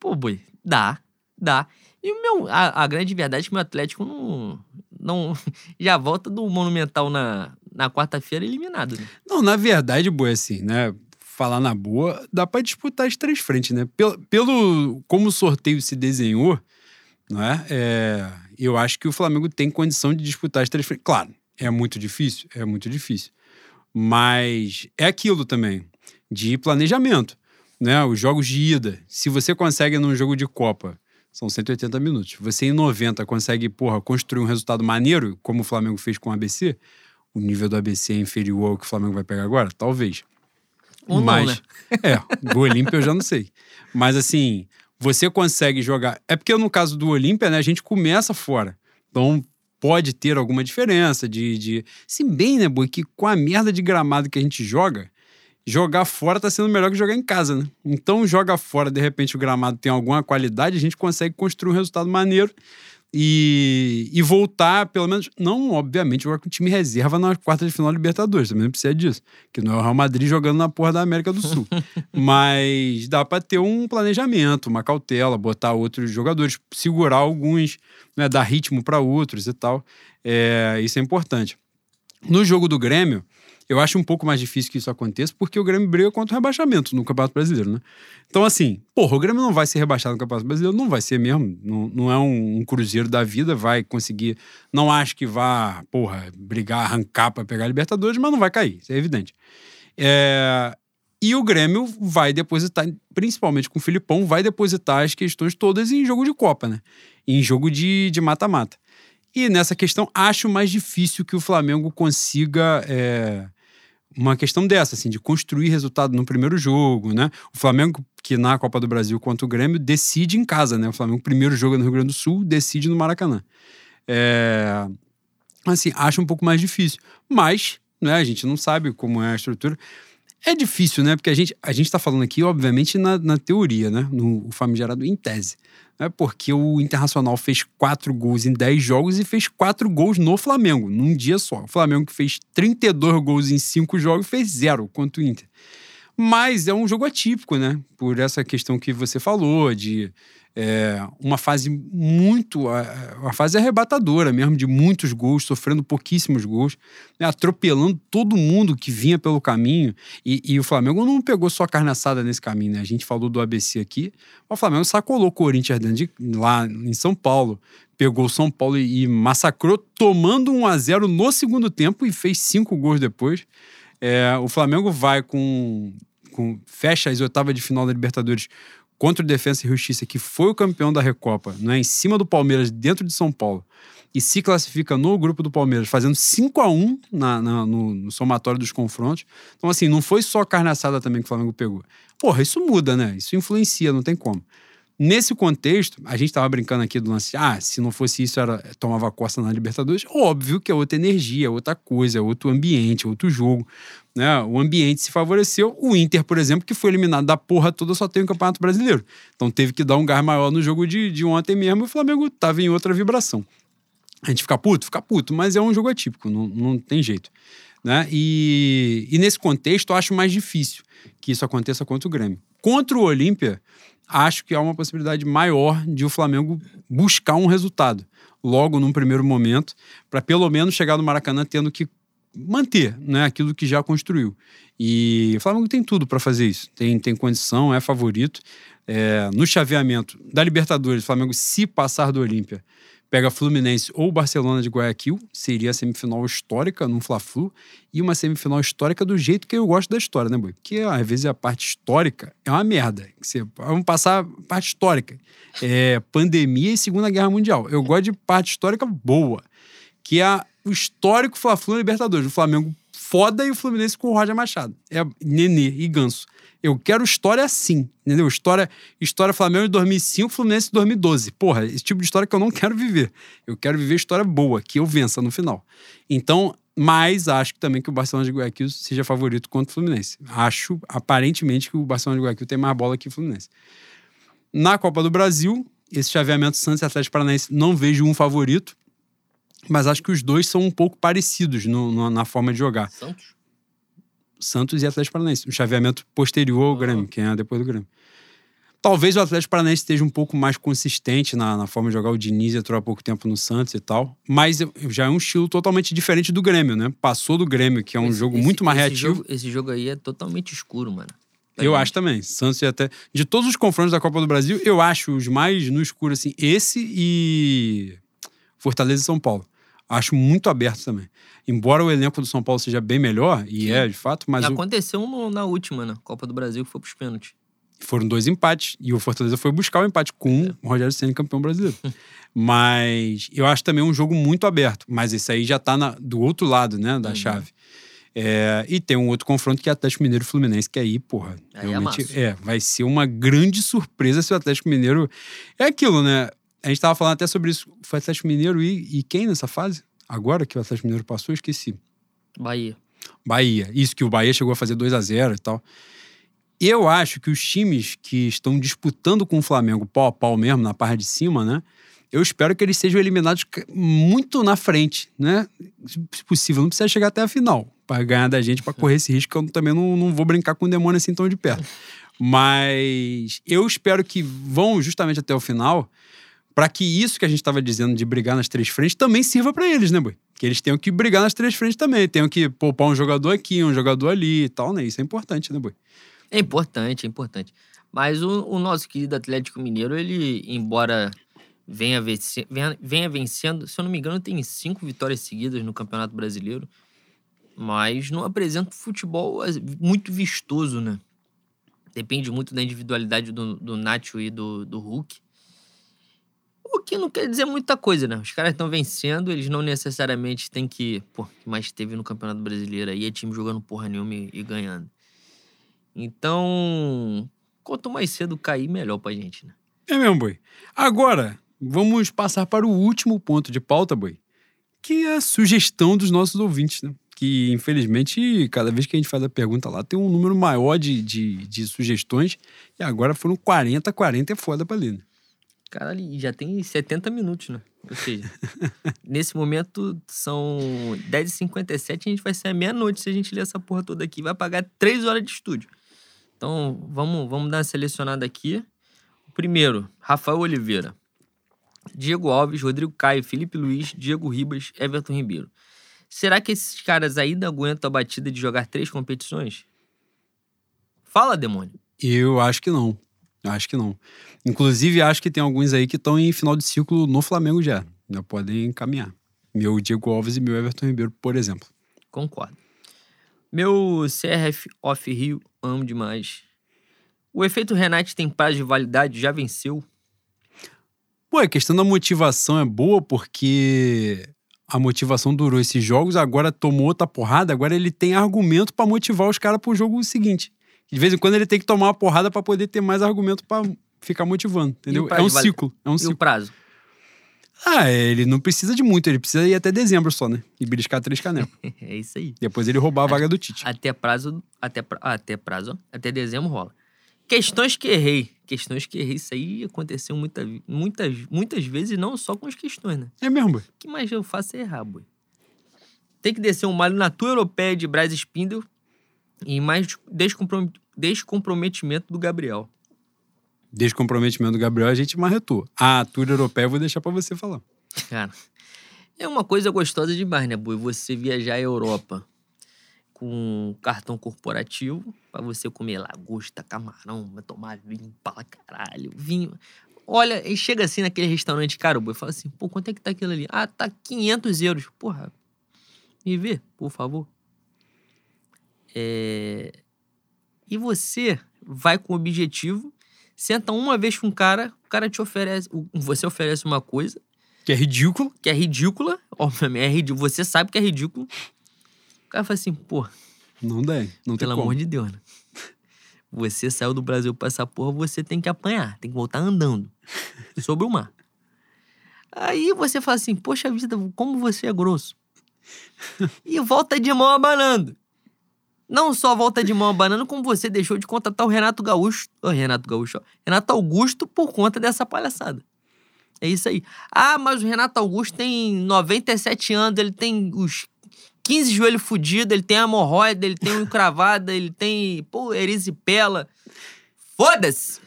Pô, boi, dá, dá. E o meu, a, a grande verdade é que o meu Atlético não, não *laughs* já volta do Monumental na, na quarta-feira eliminado, né? Não, na verdade, boa, assim, né? Falar na boa, dá pra disputar as três frentes, né? Pelo, pelo como o sorteio se desenhou, não é? É, Eu acho que o Flamengo tem condição de disputar as três frentes. Claro, é muito difícil, é muito difícil. Mas é aquilo também, de planejamento, né? Os jogos de ida. Se você consegue num jogo de Copa, são 180 minutos. Você em 90 consegue, porra, construir um resultado maneiro, como o Flamengo fez com o ABC, o nível do ABC é inferior ao que o Flamengo vai pegar agora? Talvez. Ou não, Mas, né? *laughs* É, do Olímpia eu já não sei. Mas assim, você consegue jogar. É porque no caso do Olímpia, né, a gente começa fora. Então pode ter alguma diferença de. de... Se bem, né, Boi, que com a merda de gramado que a gente joga, jogar fora tá sendo melhor que jogar em casa, né? Então joga fora, de repente o gramado tem alguma qualidade, a gente consegue construir um resultado maneiro. E, e voltar, pelo menos, não, obviamente, jogar com time reserva na quarta de final da Libertadores, também não precisa disso. Que não é o Real Madrid jogando na porra da América do Sul. *laughs* Mas dá pra ter um planejamento, uma cautela, botar outros jogadores, segurar alguns, né, dar ritmo para outros e tal. É, isso é importante. No jogo do Grêmio, eu acho um pouco mais difícil que isso aconteça, porque o Grêmio briga contra o rebaixamento no Campeonato Brasileiro, né? Então, assim, porra, o Grêmio não vai ser rebaixado no Campeonato Brasileiro, não vai ser mesmo. Não, não é um, um cruzeiro da vida, vai conseguir. Não acho que vá, porra, brigar, arrancar pra pegar a Libertadores, mas não vai cair, isso é evidente. É, E o Grêmio vai depositar, principalmente com o Filipão, vai depositar as questões todas em jogo de Copa, né? Em jogo de mata-mata. E nessa questão, acho mais difícil que o Flamengo consiga é, uma questão dessa, assim, de construir resultado no primeiro jogo, né? O Flamengo, que na Copa do Brasil contra o Grêmio, decide em casa, né? O Flamengo, primeiro jogo no Rio Grande do Sul, decide no Maracanã. É, assim, acho um pouco mais difícil. Mas, né, a gente não sabe como é a estrutura. É difícil, né? Porque a gente a gente está falando aqui, obviamente, na, na teoria, né? No famigerado em tese. Né? porque o Internacional fez quatro gols em 10 jogos e fez quatro gols no Flamengo, num dia só. O Flamengo que fez 32 gols em cinco jogos fez zero contra o Inter. Mas é um jogo atípico, né? Por essa questão que você falou, de é, uma fase muito. uma fase arrebatadora mesmo, de muitos gols, sofrendo pouquíssimos gols, né, atropelando todo mundo que vinha pelo caminho. E, e, o Flamengo não pegou só carne assada nesse caminho, né? A gente falou do ABC aqui, o Flamengo sacolou o Corinthians de, lá em São Paulo, pegou o São Paulo e, e massacrou, tomando 1 a 0 no segundo tempo e fez cinco gols depois. É, o Flamengo vai com, com. fecha as oitavas de final da Libertadores contra o Defensa e Justiça, que foi o campeão da Recopa, né, em cima do Palmeiras, dentro de São Paulo, e se classifica no grupo do Palmeiras, fazendo 5 a 1 na, na no, no, somatório dos confrontos. Então, assim, não foi só carne assada também que o Flamengo pegou. Porra, isso muda, né? Isso influencia, não tem como. Nesse contexto, a gente estava brincando aqui do lance, ah, se não fosse isso, era tomava costa na Libertadores. Óbvio que é outra energia, é outra coisa, é outro ambiente, é outro jogo. Né? O ambiente se favoreceu. O Inter, por exemplo, que foi eliminado da porra toda, só tem o Campeonato Brasileiro. Então teve que dar um gás maior no jogo de, de ontem mesmo e o Flamengo estava em outra vibração. A gente fica puto? Fica puto, mas é um jogo atípico, não, não tem jeito. Né? E, e nesse contexto, eu acho mais difícil que isso aconteça contra o Grêmio. Contra o Olímpia, acho que há uma possibilidade maior de o Flamengo buscar um resultado logo num primeiro momento, para pelo menos chegar no Maracanã tendo que manter né, aquilo que já construiu. E o Flamengo tem tudo para fazer isso. Tem, tem condição, é favorito. É, no chaveamento da Libertadores, o Flamengo, se passar do Olímpia, pega Fluminense ou Barcelona de Guayaquil, seria a semifinal histórica num Fla-Flu e uma semifinal histórica do jeito que eu gosto da história, né, Boi? Porque às vezes a parte histórica é uma merda. Você, vamos passar a parte histórica. É pandemia e Segunda Guerra Mundial. Eu gosto de parte histórica boa, que é o histórico Fla-Flu Libertadores. O Flamengo foda e o Fluminense com o Roger Machado. É Nenê e Ganso. Eu quero história assim, entendeu? História, história Flamengo de 2005, Fluminense de 2012. Porra, esse tipo de história que eu não quero viver. Eu quero viver história boa, que eu vença no final. Então, mas acho também que o Barcelona de Guayaquil seja favorito contra o Fluminense. Acho, aparentemente, que o Barcelona de Guayaquil tem mais bola que o Fluminense. Na Copa do Brasil, esse chaveamento Santos e Atlético Paranaense, não vejo um favorito, mas acho que os dois são um pouco parecidos no, no, na forma de jogar. Santos? Santos e Atlético Paranaense. O chaveamento posterior ao Grêmio, quem é depois do Grêmio. Talvez o Atlético Paranaense esteja um pouco mais consistente na, na forma de jogar. O Diniz entrou há pouco tempo no Santos e tal. Mas já é um estilo totalmente diferente do Grêmio, né? Passou do Grêmio, que é um esse, jogo muito mais esse reativo. Jogo, esse jogo aí é totalmente escuro, mano. Pra eu gente. acho também. Santos e até. De todos os confrontos da Copa do Brasil, eu acho os mais no escuro, assim, esse e Fortaleza e São Paulo. Acho muito aberto também. Embora o elenco do São Paulo seja bem melhor, e Sim. é de fato, mas. Aconteceu o... na última, né? Copa do Brasil, que foi pros pênaltis. Foram dois empates. E o Fortaleza foi buscar o empate com é. o Rogério Senna, campeão brasileiro. *laughs* mas eu acho também um jogo muito aberto. Mas esse aí já tá na, do outro lado, né? Da uhum. chave. É, e tem um outro confronto que é Atlético Mineiro e Fluminense, que aí, porra, aí realmente é, é, vai ser uma grande surpresa se o Atlético Mineiro. É aquilo, né? A gente tava falando até sobre isso. Foi Atlético Mineiro e, e quem nessa fase? Agora que o Atlético Mineiro passou, eu esqueci. Bahia. Bahia. Isso que o Bahia chegou a fazer 2 a 0 e tal. Eu acho que os times que estão disputando com o Flamengo pau a pau mesmo, na parte de cima, né? Eu espero que eles sejam eliminados muito na frente, né? Se possível, não precisa chegar até a final para ganhar da gente, para correr esse risco, que eu também não, não vou brincar com o demônio assim tão de perto. *laughs* Mas eu espero que vão justamente até o final para que isso que a gente estava dizendo de brigar nas três frentes também sirva para eles, né, boy? Que eles tenham que brigar nas três frentes também, tenham que poupar um jogador aqui, um jogador ali e tal, né? Isso é importante, né, boy? É importante, é importante. Mas o, o nosso querido Atlético Mineiro, ele, embora venha, vencer, venha, venha vencendo, se eu não me engano, tem cinco vitórias seguidas no Campeonato Brasileiro, mas não apresenta futebol muito vistoso, né? Depende muito da individualidade do, do Nacho e do, do Hulk. O que não quer dizer muita coisa, né? Os caras estão vencendo, eles não necessariamente têm que. Pô, mais teve no Campeonato Brasileiro aí é time jogando porra nenhuma e, e ganhando. Então, quanto mais cedo cair, melhor pra gente, né? É mesmo, boi. Agora, vamos passar para o último ponto de pauta, boi, que é a sugestão dos nossos ouvintes, né? Que, infelizmente, cada vez que a gente faz a pergunta lá, tem um número maior de, de, de sugestões. E agora foram 40, 40 é foda pra ler, né? Caralho, já tem 70 minutos, né? Ou seja, *laughs* nesse momento são 10h57 a gente vai sair meia-noite se a gente ler essa porra toda aqui. Vai pagar 3 horas de estúdio. Então, vamos, vamos dar uma selecionada aqui. O primeiro, Rafael Oliveira. Diego Alves, Rodrigo Caio, Felipe Luiz, Diego Ribas, Everton Ribeiro. Será que esses caras ainda aguentam a batida de jogar três competições? Fala, demônio. Eu acho que não. Acho que não. Inclusive, acho que tem alguns aí que estão em final de ciclo no Flamengo já. Já podem caminhar. Meu Diego Alves e meu Everton Ribeiro, por exemplo. Concordo. Meu CRF Off Rio, amo demais. O efeito Renate tem prazo de validade, já venceu? Pô, a questão da motivação é boa porque a motivação durou esses jogos, agora tomou outra porrada, agora ele tem argumento para motivar os caras pro jogo seguinte. De vez em quando ele tem que tomar uma porrada para poder ter mais argumento para ficar motivando, entendeu? É um de ciclo, é um E ciclo. o prazo? Ah, ele não precisa de muito, ele precisa ir até dezembro só, né? E beliscar três canecos. *laughs* É isso aí. Depois ele roubar a vaga do Tite. Até prazo. Até, pra- até prazo, ó. Até dezembro rola. Questões que errei. Questões que errei. Isso aí aconteceu muita, muitas, muitas vezes, não só com as questões, né? É mesmo, boy. O que mais eu faço é errar, boi. Tem que descer um malho na tua europeia de Braz Spindle e mais descomprom- descomprometimento do Gabriel. Descomprometimento do Gabriel, a gente marretou. A tour europeia eu vou deixar pra você falar. Cara, é uma coisa gostosa demais, né, boi? Você viajar à Europa com cartão corporativo pra você comer lagosta, camarão, tomar vinho pra caralho, vinho. Olha, e chega assim naquele restaurante caro, boi, fala assim, pô, quanto é que tá aquilo ali? Ah, tá 500 euros. Porra, me vê, por favor. É... E você vai com o objetivo, senta uma vez com um cara, o cara te oferece, o- você oferece uma coisa, Que é ridículo. que é ridícula, obviamente, é ridículo, você sabe que é ridículo. O cara fala assim, pô, Não dá, não tem pelo como. amor de Deus, né? Você saiu do Brasil pra essa porra, você tem que apanhar, tem que voltar andando *laughs* sobre o mar. Aí você fala assim, poxa vida, como você é grosso. *laughs* E volta de mão abanando. Não só volta de mão abanando, como você deixou de contratar o Renato Gaúcho, o Renato Gaúcho, ó, Renato Augusto por conta dessa palhaçada. É isso aí. Ah, mas o Renato Augusto tem 97 anos, ele tem os 15 joelhos fudidos, ele tem hemorroida, ele tem unha cravada, ele tem, pô, erisipela. Foda-se!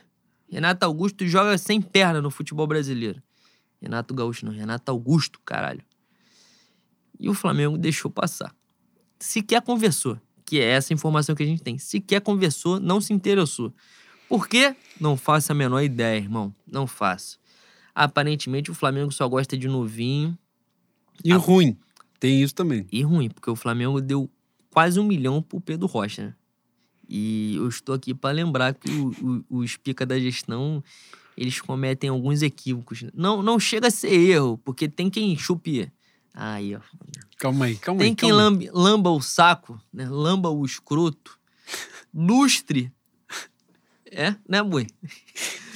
Renato Augusto joga sem perna no futebol brasileiro. Renato Gaúcho não, Renato Augusto, caralho. E o Flamengo deixou passar. Sequer conversou, que é essa informação que a gente tem. Sequer conversou, não se interessou. Por quê? Não faço a menor ideia, irmão. Não faço. Aparentemente, o Flamengo só gosta de novinho E Ah. ruim. Tem isso também. e ruim, porque o Flamengo deu quase um milhão pro Pedro Rocha, né? E eu estou aqui para lembrar que o- o- os pica da gestão, eles cometem alguns equívocos. Não, não chega a ser erro, porque tem quem chupe. Aí, ó. Calma aí, calma Tem aí. quem calma lambe, lamba o saco, né? Lamba o escroto. Lustre. É, né, boi?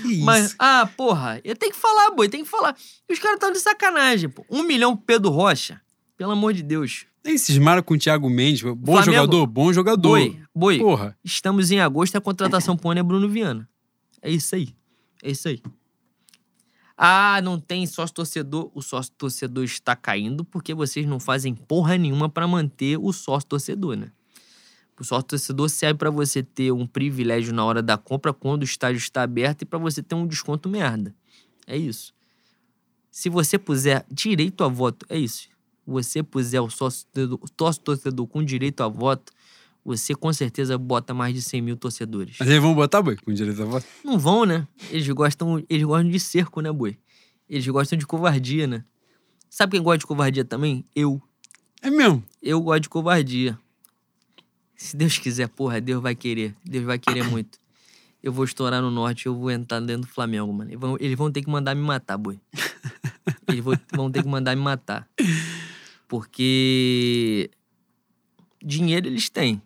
Que isso? Mas, ah, porra, eu tenho que falar, boi, tem que falar. E os caras estão de sacanagem, pô. Um milhão pro Pedro Rocha, pelo amor de Deus. Nem cismaram com o Thiago Mendes. Bom Flamengo- jogador, bom jogador. Boi, boi. Porra. Estamos em agosto e a contratação pône é Bruno Viana. É isso aí. É isso aí. Ah, não tem sócio torcedor. O sócio torcedor está caindo porque vocês não fazem porra nenhuma para manter o sócio torcedor, né? O sócio torcedor serve para você ter um privilégio na hora da compra quando o estádio está aberto e para você ter um desconto merda. É isso. Se você puser direito a voto, é isso. Você puser o sócio torcedor, torcedor com direito a voto, você com certeza bota mais de 100 mil torcedores. Mas eles vão botar, boi, com direito a voto? Não vão, né? Eles gostam, eles gostam de cerco, né, boi? Eles gostam de covardia, né? Sabe quem gosta de covardia também? Eu. É mesmo. Eu gosto de covardia. Se Deus quiser, porra, Deus vai querer. Deus vai querer *coughs* muito. Eu vou estourar no norte, eu vou entrar dentro do Flamengo, mano. Eles vão, eles vão ter que mandar me matar, boi. *laughs* Eles vão, vão ter que mandar me matar. Porque dinheiro eles têm.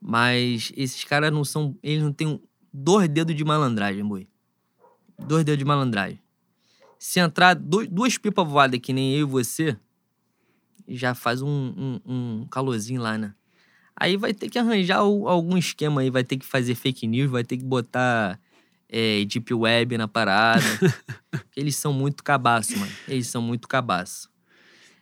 Mas esses caras não são. Eles não têm dois dedos de malandragem, boi. Dois dedos de malandragem. Se entrar dois- duas pipas voadas que nem eu e você, já faz um, um, um calorzinho lá, né? Aí vai ter que arranjar algum esquema aí, vai ter que fazer fake news, vai ter que botar é, Deep Web na parada. *laughs* eles são muito cabaço, mano. Eles são muito cabaço.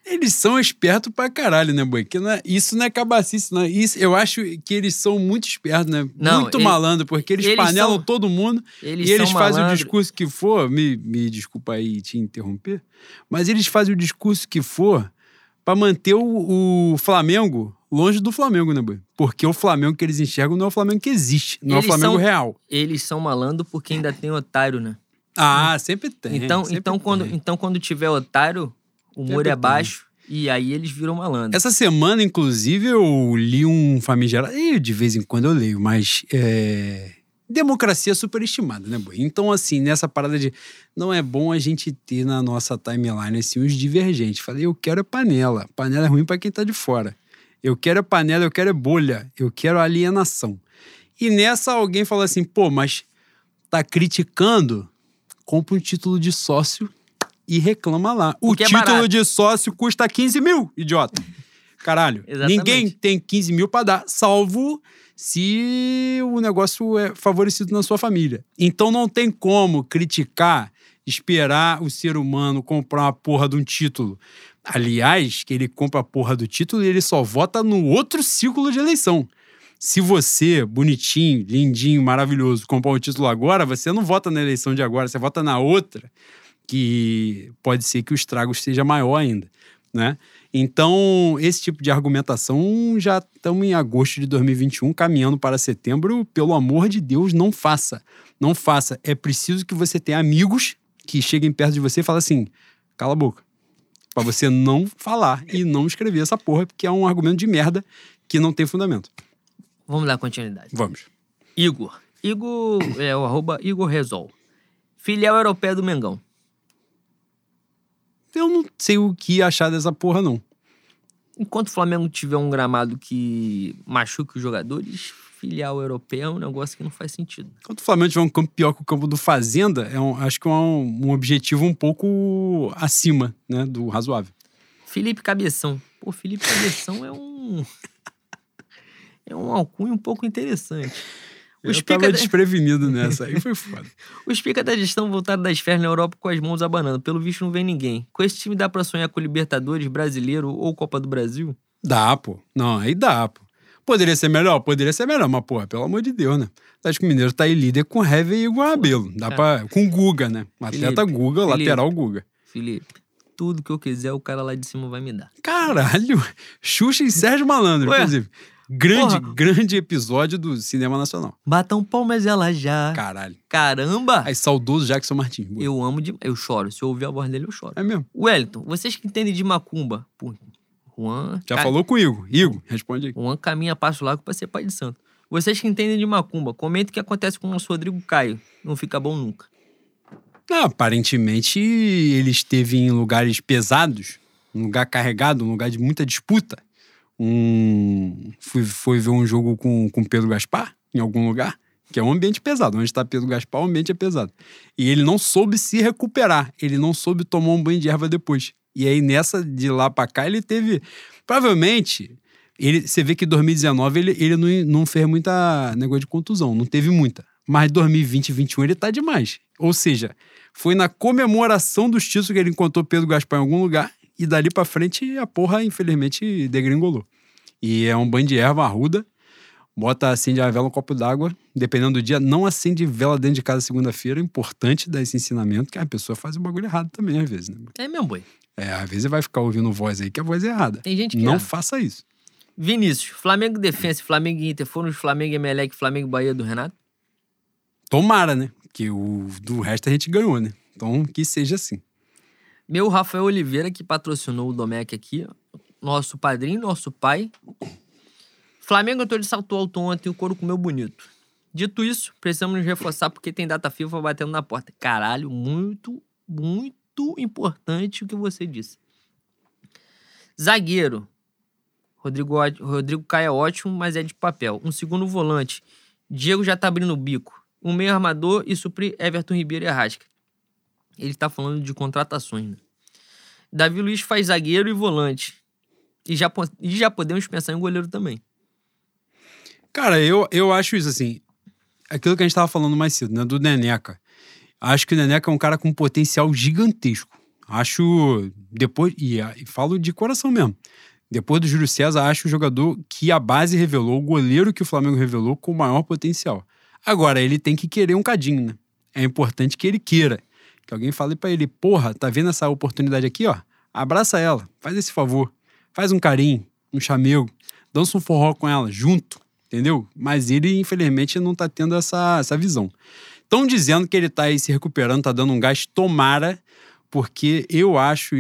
Eles são espertos pra caralho, né, boi? Que não é- isso não é cabacice, não. Isso, eu acho que eles são muito espertos, né? Não, muito ele- malandro, porque eles, eles panelam são- todo mundo Eles e eles fazem o malandro. discurso que for. Me, me desculpa aí te interromper, mas eles fazem o discurso que for pra manter o, o Flamengo longe do Flamengo, né, boi? Porque o Flamengo que eles enxergam não é o Flamengo que existe, não é Eles o Flamengo são- real. Eles são malandro porque ainda tem otário, né? Ah, sempre tem. então, sempre então, quando, tem. então, quando tiver otário, o humor é baixo e aí eles viram malandro. Essa semana, inclusive, eu li um famigerado. E de vez em quando eu leio, mas. É... Democracia superestimada, né, boi? Então, assim, nessa parada de. Não é bom a gente ter na nossa timeline, assim, os divergentes. Falei, eu quero é panela. Panela é ruim pra quem tá de fora. Eu quero é panela, eu quero é bolha. Eu quero alienação. E nessa alguém falou assim, pô, mas tá criticando? Compra um título de sócio e reclama lá. O é título barato. de sócio custa 15 mil, idiota. Caralho. Ninguém tem 15 mil pra dar, salvo se o negócio é favorecido na sua família. Então não tem como criticar, esperar o ser humano comprar uma porra de um título. Aliás, que ele compra a porra do título e ele só vota no outro ciclo de eleição. Se você, bonitinho, lindinho, maravilhoso, comprar o título agora, você não vota na eleição de agora, você vota na outra, que pode ser que o estrago seja maior ainda, né? Então, esse tipo de argumentação já estamos em agosto de 2021, caminhando para setembro. Pelo amor de Deus, não faça. Não faça. É preciso que você tenha amigos que cheguem perto de você e falem assim: cala a boca. Pra você não falar e não escrever essa porra, porque é um argumento de merda que não tem fundamento. Vamos dar continuidade. Vamos. Igor. Igor é o arroba Igor Resol. Filial europeia do Mengão. Eu não sei o que achar dessa porra, não. Enquanto o Flamengo tiver um gramado que machuque os jogadores, filial europeia é um negócio que não faz sentido. Quando o Flamengo tiver um campo pior que o campo do Fazenda, é um- acho que é um, um objetivo um pouco acima né, do razoável. Felipe Cabeção. Pô, Felipe Cabeção é um. *laughs* É um alcunho um pouco interessante. O Eu tava da... desprevenido nessa, aí foi foda. *laughs* o Spica da gestão voltaram das férias na Europa com as mãos abanando. Pelo visto, não vem ninguém. Com esse time dá pra sonhar com Libertadores, Brasileiro ou Copa do Brasil? Dá, pô. Não, aí dá, pô. Poderia ser melhor? Poderia ser melhor, mas, porra, pelo amor de Deus, né? O Atlético Mineiro tá aí líder com Heavy e Guabelo. Dá pra... Com Guga, né? O atleta Felipe, Guga, Felipe. lateral Guga. Felipe, tudo que eu quiser, o cara lá de cima vai me dar. Caralho! *laughs* Xuxa e Sérgio Malandro, Ué? inclusive. Grande, Porra. grande episódio do cinema nacional. Batam palmas ela já. Caralho. Caramba! Aí, saudoso Jackson Martins. Boa. Eu amo de. Eu choro. Se eu ouvir a voz dele, eu choro. É mesmo. Wellington, vocês que entendem de macumba. Pô, Juan. Já ca- falou com o Igor. Igor, responde aí. Juan caminha passo largo pra ser pai de santo. Vocês que entendem de macumba, comentem o que acontece com o nosso Rodrigo Caio. Não fica bom nunca. Ah, aparentemente, ele esteve em lugares pesados, um lugar carregado, um lugar de muita disputa. Um... Foi, foi ver um jogo com, com Pedro Gaspar, em algum lugar, que é um ambiente pesado. Onde está Pedro Gaspar, o ambiente é pesado. E ele não soube se recuperar, ele não soube tomar um banho de erva depois. E aí, nessa de lá pra cá, ele teve. Provavelmente, ele, você vê que em 2019 ele, ele não, não fez muita negócio de contusão, não teve muita. Mas 2020 e 2021 ele tá demais. Ou seja, foi na comemoração dos títulos que ele encontrou Pedro Gaspar em algum lugar e dali pra frente a porra, infelizmente, degringolou. E é um banho de erva arruda, bota, acende a vela um copo d'água, dependendo do dia, não acende vela dentro de casa segunda-feira, é importante dar esse ensinamento, que a pessoa faz o bagulho errado também às vezes, né? É meu boi. É, às vezes vai ficar ouvindo voz aí que a voz é errada. Tem gente que Não erra. faça isso. Vinícius, Flamengo Defensa, Flamengo e Inter foram os Flamengo e Emelec, Flamengo e Bahia do Renato? Tomara, né? Que o do resto a gente ganhou, né? Então que seja assim. Meu Rafael Oliveira, que patrocinou o Domecq aqui, nosso padrinho, nosso pai. Flamengo entrou de salto alto ontem o couro comeu bonito. Dito isso, precisamos nos reforçar porque tem data FIFA batendo na porta. Caralho, muito, muito importante o que você disse. Zagueiro. Rodrigo, Rodrigo Caio é ótimo, mas é de papel. Um segundo volante. Diego já tá abrindo o bico. Um meio armador e suprir Everton Ribeiro e Arrasca. Ele tá falando de contratações, né? Davi Luiz faz zagueiro e volante. E já, e já podemos pensar em goleiro também. Cara, eu, eu acho isso assim. aquilo que a gente tava falando mais cedo, né? Do Neneca. Acho que o Neneca é um cara com potencial gigantesco. Acho, depois, e, e falo de coração mesmo. Depois do Júlio César, acho o jogador que a base revelou, o goleiro que o Flamengo revelou com maior potencial. Agora, ele tem que querer um cadinho, né? É importante que ele queira. Que alguém fale para ele, porra, tá vendo essa oportunidade aqui, ó? Abraça ela, faz esse favor. Faz um carinho, um chamego, dança um forró com ela, junto, entendeu? Mas ele, infelizmente, não tá tendo essa, essa visão. Estão dizendo que ele tá aí se recuperando, tá dando um gás, tomara, porque eu acho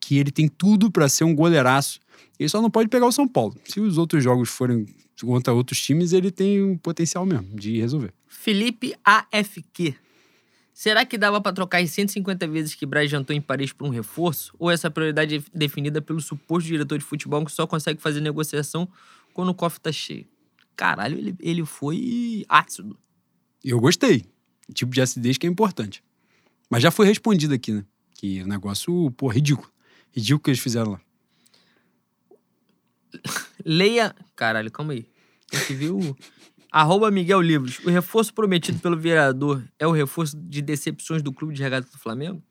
que ele tem tudo para ser um goleiraço. Ele só não pode pegar o São Paulo. Se os outros jogos forem contra outros times, ele tem um potencial mesmo de resolver. Felipe AFQ. Será que dava para trocar as 150 vezes que Braz jantou em Paris por um reforço? Ou essa prioridade é definida pelo suposto diretor de futebol que só consegue fazer negociação quando o cofre tá cheio? Caralho, ele, ele foi ácido. Eu gostei. Tipo de acidez que é importante. Mas já foi respondido aqui, né? Que o negócio, pô, ridículo. Ridículo que eles fizeram lá. Leia. Caralho, calma aí. Tem que ver o. Arroba Miguel Livros. O reforço prometido pelo vereador é o reforço de decepções do clube de regata do Flamengo?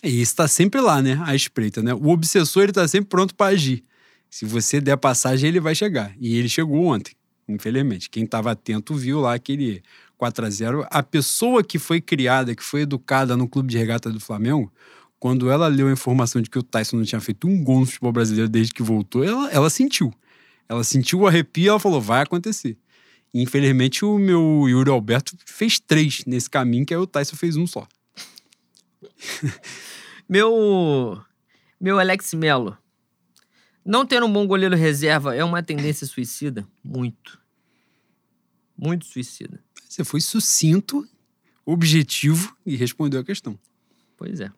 E isso tá sempre lá, né? À espreita, né? O obsessor, ele tá sempre pronto para agir. Se você der passagem, ele vai chegar. E ele chegou ontem, infelizmente. Quem estava atento viu lá aquele 4 a 0 A pessoa que foi criada, que foi educada no clube de regata do Flamengo, quando ela leu a informação de que o Tyson não tinha feito um gol no futebol brasileiro desde que voltou, ela, ela sentiu. Ela sentiu o arrepio e ela falou: vai acontecer. Infelizmente, o meu Yuri Alberto fez três nesse caminho, que aí o Tyson fez um só. *laughs* meu. Meu Alex Melo. Não ter um bom goleiro reserva é uma tendência suicida? Muito. Muito suicida. Você foi sucinto, objetivo e respondeu a questão. Pois é.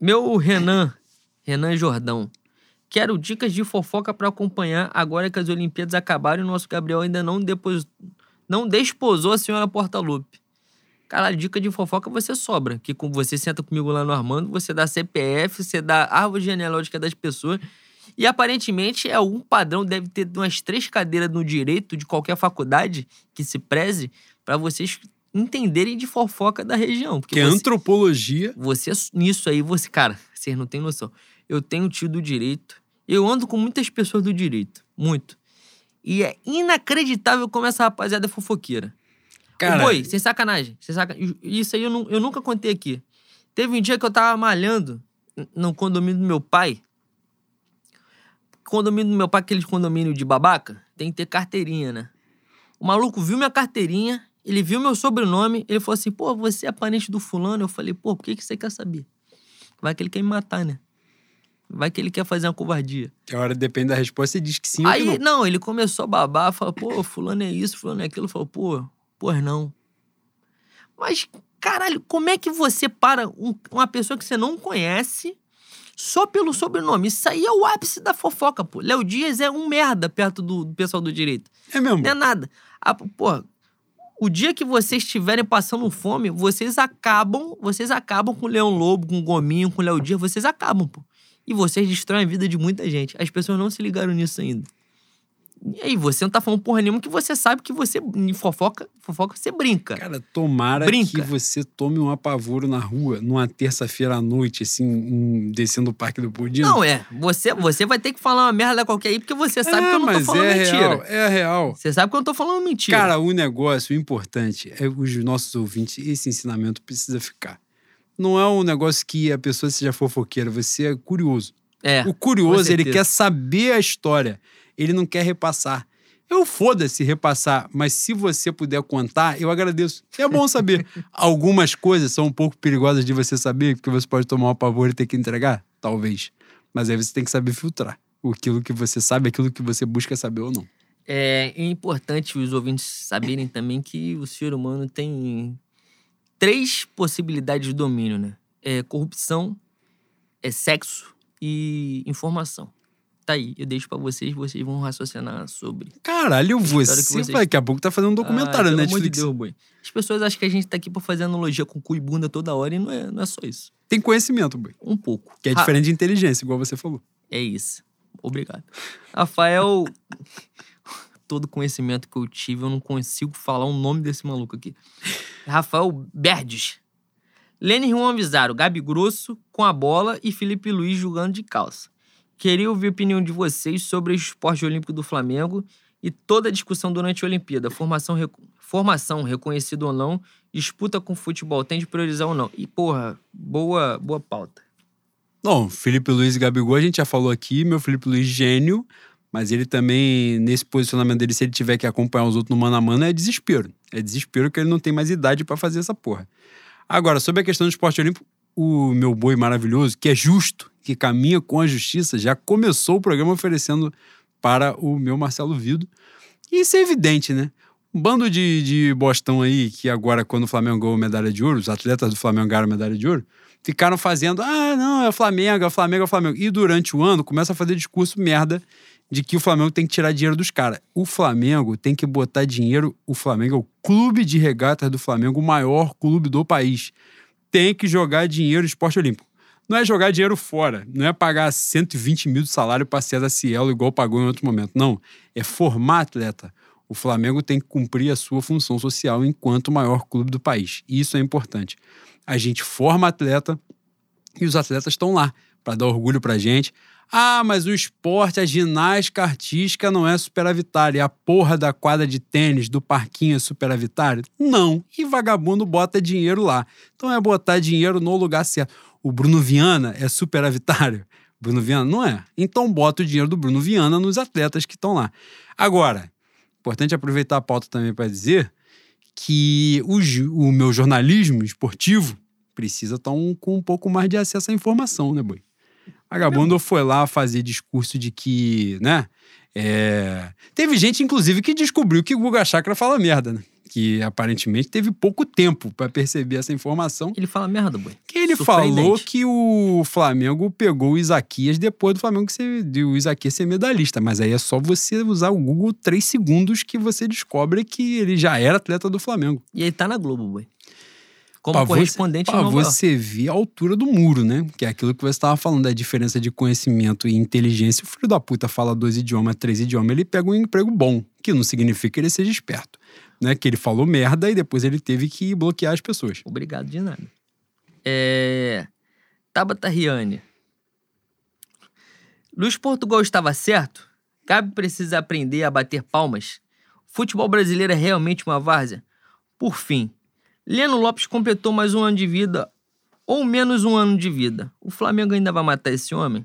Meu Renan, Renan Jordão. Quero dicas de fofoca para acompanhar agora que as Olimpíadas acabaram e o nosso Gabriel ainda não, depois, não desposou a senhora Portalupe. Cara, dica de fofoca você sobra. Que com você senta comigo lá no Armando, você dá CPF, você dá árvore genealógica das pessoas. E aparentemente é algum padrão, deve ter umas três cadeiras no direito de qualquer faculdade que se preze para vocês entenderem de fofoca da região. Porque que é você, antropologia. Você, nisso aí, você, cara, vocês não têm noção. Eu tenho tio do direito. Eu ando com muitas pessoas do direito. Muito. E é inacreditável como essa rapaziada é fofoqueira. Cara. Sem sacanagem. Sem saca... Isso aí eu, não, eu nunca contei aqui. Teve um dia que eu tava malhando no condomínio do meu pai. Condomínio do meu pai, aquele condomínio de babaca, tem que ter carteirinha, né? O maluco viu minha carteirinha, ele viu meu sobrenome, ele falou assim: pô, você é parente do fulano? Eu falei: pô, por que, que você quer saber? Vai que ele quer me matar, né? Vai que ele quer fazer uma covardia. Que a hora depende da resposta, você diz que sim Aí, ou que não. não, ele começou a babar, falou, pô, fulano é isso, fulano é aquilo. Falou, pô, pois não. Mas, caralho, como é que você para um, uma pessoa que você não conhece só pelo sobrenome? Isso aí é o ápice da fofoca, pô. Léo Dias é um merda perto do, do pessoal do direito. É mesmo? Não é nada. Ah, pô, o dia que vocês estiverem passando fome, vocês acabam, vocês acabam com o Leão Lobo, com o Gominho, com o Léo Dias, vocês acabam, pô. E vocês destroem a vida de muita gente. As pessoas não se ligaram nisso ainda. E aí, você não tá falando porra nenhuma que você sabe que você, fofoca, fofoca você brinca. Cara, tomara brinca. que você tome um apavoro na rua numa terça-feira à noite, assim, um, descendo o Parque do Pudim. Não, é. Você, você vai ter que falar uma merda qualquer aí, porque você sabe é, que eu não tô falando é mentira. Real, é real. Você sabe que eu não tô falando mentira. Cara, o negócio o importante é os nossos ouvintes, esse ensinamento precisa ficar não é um negócio que a pessoa seja fofoqueira, você é curioso. É, o curioso, ele quer saber a história, ele não quer repassar. Eu foda-se repassar, mas se você puder contar, eu agradeço. É bom saber. *laughs* Algumas coisas são um pouco perigosas de você saber, porque você pode tomar um pavor e ter que entregar, talvez. Mas aí você tem que saber filtrar aquilo que você sabe, aquilo que você busca saber ou não. É importante os ouvintes saberem também que o ser humano tem três possibilidades de domínio, né? É corrupção, é sexo e informação. Tá aí, eu deixo para vocês, vocês vão raciocinar sobre. Caralho, você, vocês... daqui a pouco tá fazendo um documentário, né? Netflix. De Deus, boy. As pessoas acham que a gente tá aqui pra fazer analogia com cu e bunda toda hora e não é, não é só isso. Tem conhecimento, boy. Um pouco. Que é diferente de inteligência, igual você falou. É isso. Obrigado. Rafael todo conhecimento que eu tive, eu não consigo falar o nome desse maluco aqui. Rafael Berdes. Lênin Juan Vizaro, Gabi Grosso com a bola e Felipe Luiz jogando de calça. Queria ouvir a opinião de vocês sobre o esporte olímpico do Flamengo e toda a discussão durante a Olimpíada. Formação, rec... formação reconhecida ou não, disputa com futebol, tem de priorizar ou não. E, porra, boa, boa pauta. Não, Felipe Luiz e Gabigol, a gente já falou aqui, meu Felipe Luiz gênio, mas ele também, nesse posicionamento dele, se ele tiver que acompanhar os outros no mano a mano, é desespero. É desespero que ele não tem mais idade para fazer essa porra. Agora, sobre a questão do esporte olímpico, o meu boi maravilhoso, que é justo, que caminha com a justiça, já começou o programa oferecendo para o meu Marcelo Vido. E isso é evidente, né? Um bando de, de bostão aí, que agora, quando o Flamengo ganhou medalha de ouro, os atletas do Flamengo ganharam medalha de ouro, ficaram fazendo, ah, não, é o Flamengo, é o Flamengo, é o Flamengo. E durante o ano começa a fazer discurso merda de que o Flamengo tem que tirar dinheiro dos caras. O Flamengo tem que botar dinheiro. O Flamengo é o clube de regatas do Flamengo, o maior clube do país. Tem que jogar dinheiro no esporte olímpico. Não é jogar dinheiro fora, não é pagar 120 mil de salário para César Cielo igual pagou em outro momento. Não. É formar atleta. O Flamengo tem que cumprir a sua função social enquanto o maior clube do país. Isso é importante. A gente forma atleta e os atletas estão lá para dar orgulho para gente. Ah, mas o esporte, a ginástica artística não é superavitária. A porra da quadra de tênis, do parquinho é superavitária? Não. E vagabundo bota dinheiro lá. Então é botar dinheiro no lugar certo. O Bruno Viana é superavitário? *laughs* Bruno Viana não é. Então bota o dinheiro do Bruno Viana nos atletas que estão lá. Agora, importante aproveitar a pauta também para dizer que o, o, meu jornalismo esportivo precisa estar um, com um pouco mais de acesso à informação, né, boi? Vagabundo foi lá fazer discurso de que, né? É... Teve gente, inclusive, que descobriu que o Guga Chakra fala merda, né? Que aparentemente teve pouco tempo para perceber essa informação. Ele fala merda, boi. Que ele falou que o Flamengo pegou o Isaquias depois do Flamengo ser, o Isaquias ser medalhista. Mas aí é só você usar o Google três segundos que você descobre que ele já era atleta do Flamengo. E aí tá na Globo, boi como pra correspondente você, Pra você ver a altura do muro, né? Que é aquilo que você estava falando, da diferença de conhecimento e inteligência. O filho da puta fala dois idiomas, três idiomas, ele pega um emprego bom, que não significa que ele seja esperto. Né? Que ele falou merda e depois ele teve que bloquear as pessoas. Obrigado de nada. É... Tabata Riane. Luiz Portugal estava certo? Cabe precisa aprender a bater palmas? Futebol brasileiro é realmente uma várzea? Por fim, Leno Lopes completou mais um ano de vida, ou menos um ano de vida. O Flamengo ainda vai matar esse homem?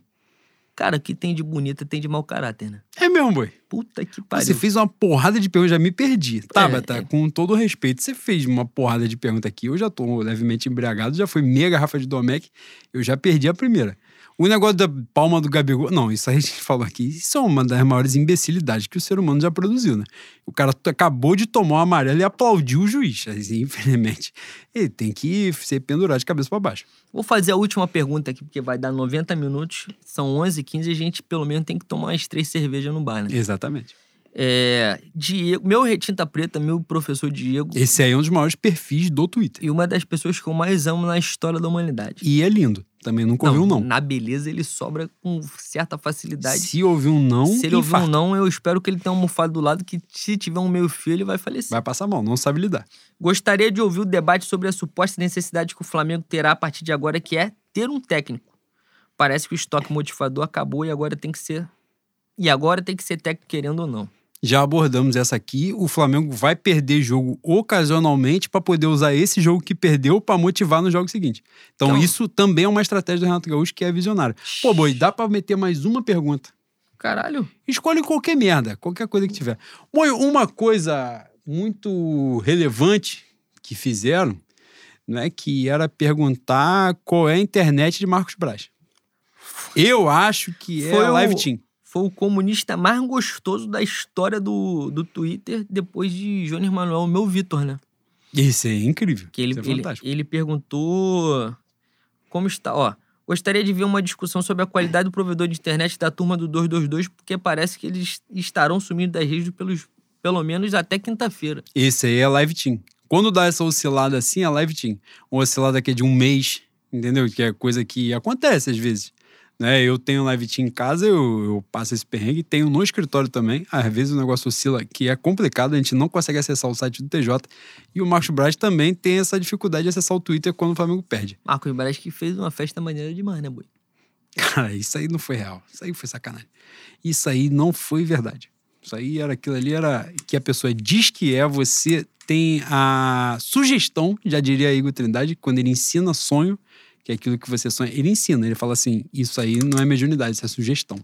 Cara, que tem de bonita tem de mau caráter, né? É mesmo, boi. Puta que pariu. Você fez uma porrada de perguntas, já me perdi. Tabata, é, é. com todo respeito, você fez uma porrada de perguntas aqui. Eu já tô levemente embriagado, já foi meia garrafa de Domec, eu já perdi a primeira. O negócio da palma do Gabigol. Não, isso a gente *laughs* falou aqui. Isso é uma das maiores imbecilidades que o ser humano já produziu, né? O cara acabou de tomar o amarelo e aplaudiu o juiz. *laughs* Assim, infelizmente, ele tem que ser pendurado de cabeça para baixo. Vou fazer a última pergunta aqui, porque vai dar 90 minutos. São 11 15 e a gente pelo menos tem que tomar umas três cervejas no bar, né? Exatamente. É, Diego, meu retinta preta, meu professor Diego. Esse aí é um dos maiores perfis do Twitter. E uma das pessoas que eu mais amo na história da humanidade. E é lindo. Também nunca ouviu um não. Na beleza ele sobra com certa facilidade. Se ouvir um não, Se ele ouvir um não, eu espero que ele tenha um almofada do lado que se tiver um meio filho ele vai falecer. Vai passar mal, não sabe lidar. Gostaria de ouvir o debate sobre a suposta necessidade que o Flamengo terá a partir de agora, que é ter um técnico. Parece que o estoque motivador acabou e agora tem que ser... E agora tem que ser técnico querendo ou não já abordamos essa aqui. O Flamengo vai perder jogo ocasionalmente para poder usar esse jogo que perdeu para motivar no jogo seguinte. Então, então, isso também é uma estratégia do Renato Gaúcho que é visionária. Pô, boi, dá para meter mais uma pergunta. Caralho. Escolhe qualquer merda, qualquer coisa que tiver. Boi, uma coisa muito relevante que fizeram, né, que era perguntar qual é a internet de Marcos Braz. Eu acho que é Foi a Live o... Team foi o comunista mais gostoso da história do, do Twitter depois de Jones Manuel, o meu Vitor, né? Isso é incrível. Que ele, é ele, ele perguntou como está. Ó, gostaria de ver uma discussão sobre a qualidade do provedor de internet da turma do 222, porque parece que eles estarão sumindo das redes pelos, pelo menos até quinta-feira. Esse aí é Live Team. Quando dá essa oscilada assim, é Live Team. Uma oscilada que é de um mês, entendeu? Que é coisa que acontece às vezes Né? Eu tenho live team em casa, eu, eu passo esse perrengue, tenho no escritório também. Às vezes o negócio oscila, que é complicado, a gente não consegue acessar o site do TJ. E o Marcos Braz também tem essa dificuldade de acessar o Twitter quando o Flamengo perde. Marcos Braz que fez uma festa maneira demais, né, Boi? Cara, isso aí não foi real. Isso aí foi sacanagem. Isso aí não foi verdade. Isso aí era aquilo ali, era que a pessoa diz que é, você tem a sugestão, já diria Igor Trindade, quando ele ensina sonho, que é aquilo que você sonha, ele ensina, ele fala assim: isso aí não é mediunidade, isso é sugestão.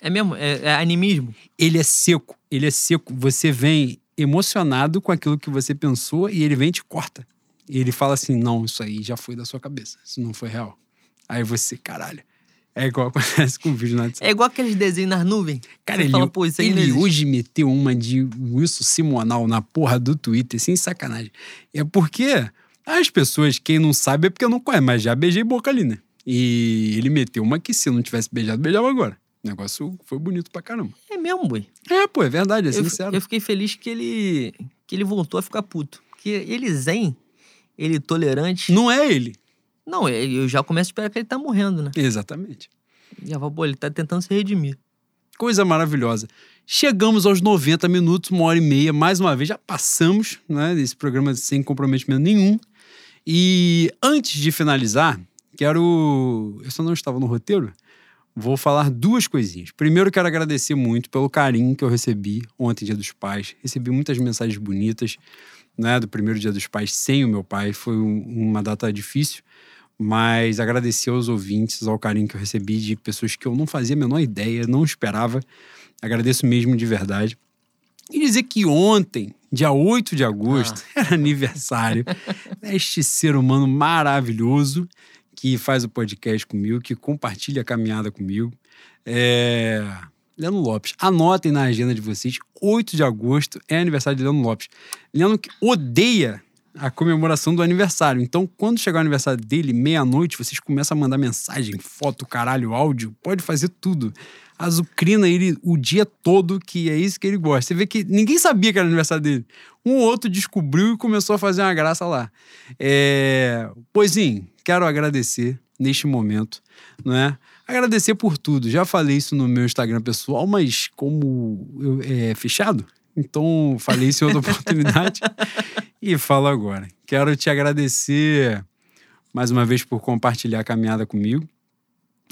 É mesmo? É, é animismo? Ele é seco, ele é seco. Você vem emocionado com aquilo que você pensou e ele vem e te corta. E ele fala assim: não, isso aí já foi da sua cabeça, isso não foi real. Aí você, caralho. É igual *laughs* acontece com o vídeo na É igual aqueles desenhos nas nuvens. Cara, ele, fala, Pô, ele hoje meteu uma de Wilson Simonal na porra do Twitter, sem sacanagem. É porque as pessoas, quem não sabe é porque não conhece, mas já beijei boca ali, né? E ele meteu uma que se eu não tivesse beijado, beijava agora. O negócio foi bonito pra caramba. É mesmo, boi? É, pô, é verdade, é sincero. Eu fiquei feliz que ele, que ele voltou a ficar puto. Porque ele zen, ele tolerante. Não é ele. Não, eu já começo a esperar que ele tá morrendo, né? Exatamente. Já vou, pô, ele tá tentando se redimir. Coisa maravilhosa. Chegamos aos 90 minutos, uma hora e meia, mais uma vez, já passamos, né? Desse programa sem comprometimento nenhum. E antes de finalizar, quero. Eu só não estava no roteiro. Vou falar duas coisinhas. Primeiro, quero agradecer muito pelo carinho que eu recebi ontem, Dia dos Pais. Recebi muitas mensagens bonitas, né? Do primeiro Dia dos Pais sem o meu pai. Foi um, uma data difícil, mas agradecer aos ouvintes, ao carinho que eu recebi de pessoas que eu não fazia a menor ideia, não esperava. Agradeço mesmo de verdade. E dizer que ontem, dia 8 de agosto, ah. era aniversário deste ser humano maravilhoso que faz o podcast comigo, que compartilha a caminhada comigo. É... Leandro Lopes. Anotem na agenda de vocês, 8 de agosto é aniversário de Leandro Lopes. Leandro que odeia a comemoração do aniversário. Então, quando chegar o aniversário dele, meia-noite, vocês começam a mandar mensagem, foto, caralho, áudio, pode fazer tudo azucrina ele o dia todo, que é isso que ele gosta. Você vê que ninguém sabia que era aniversário dele. Um ou outro descobriu e começou a fazer uma graça lá. É... Poizinho, quero agradecer neste momento, não é? Agradecer por tudo. Já falei isso no meu Instagram pessoal, mas como eu, é fechado, então falei isso em outra *laughs* oportunidade e falo agora. Quero te agradecer mais uma vez por compartilhar a caminhada comigo.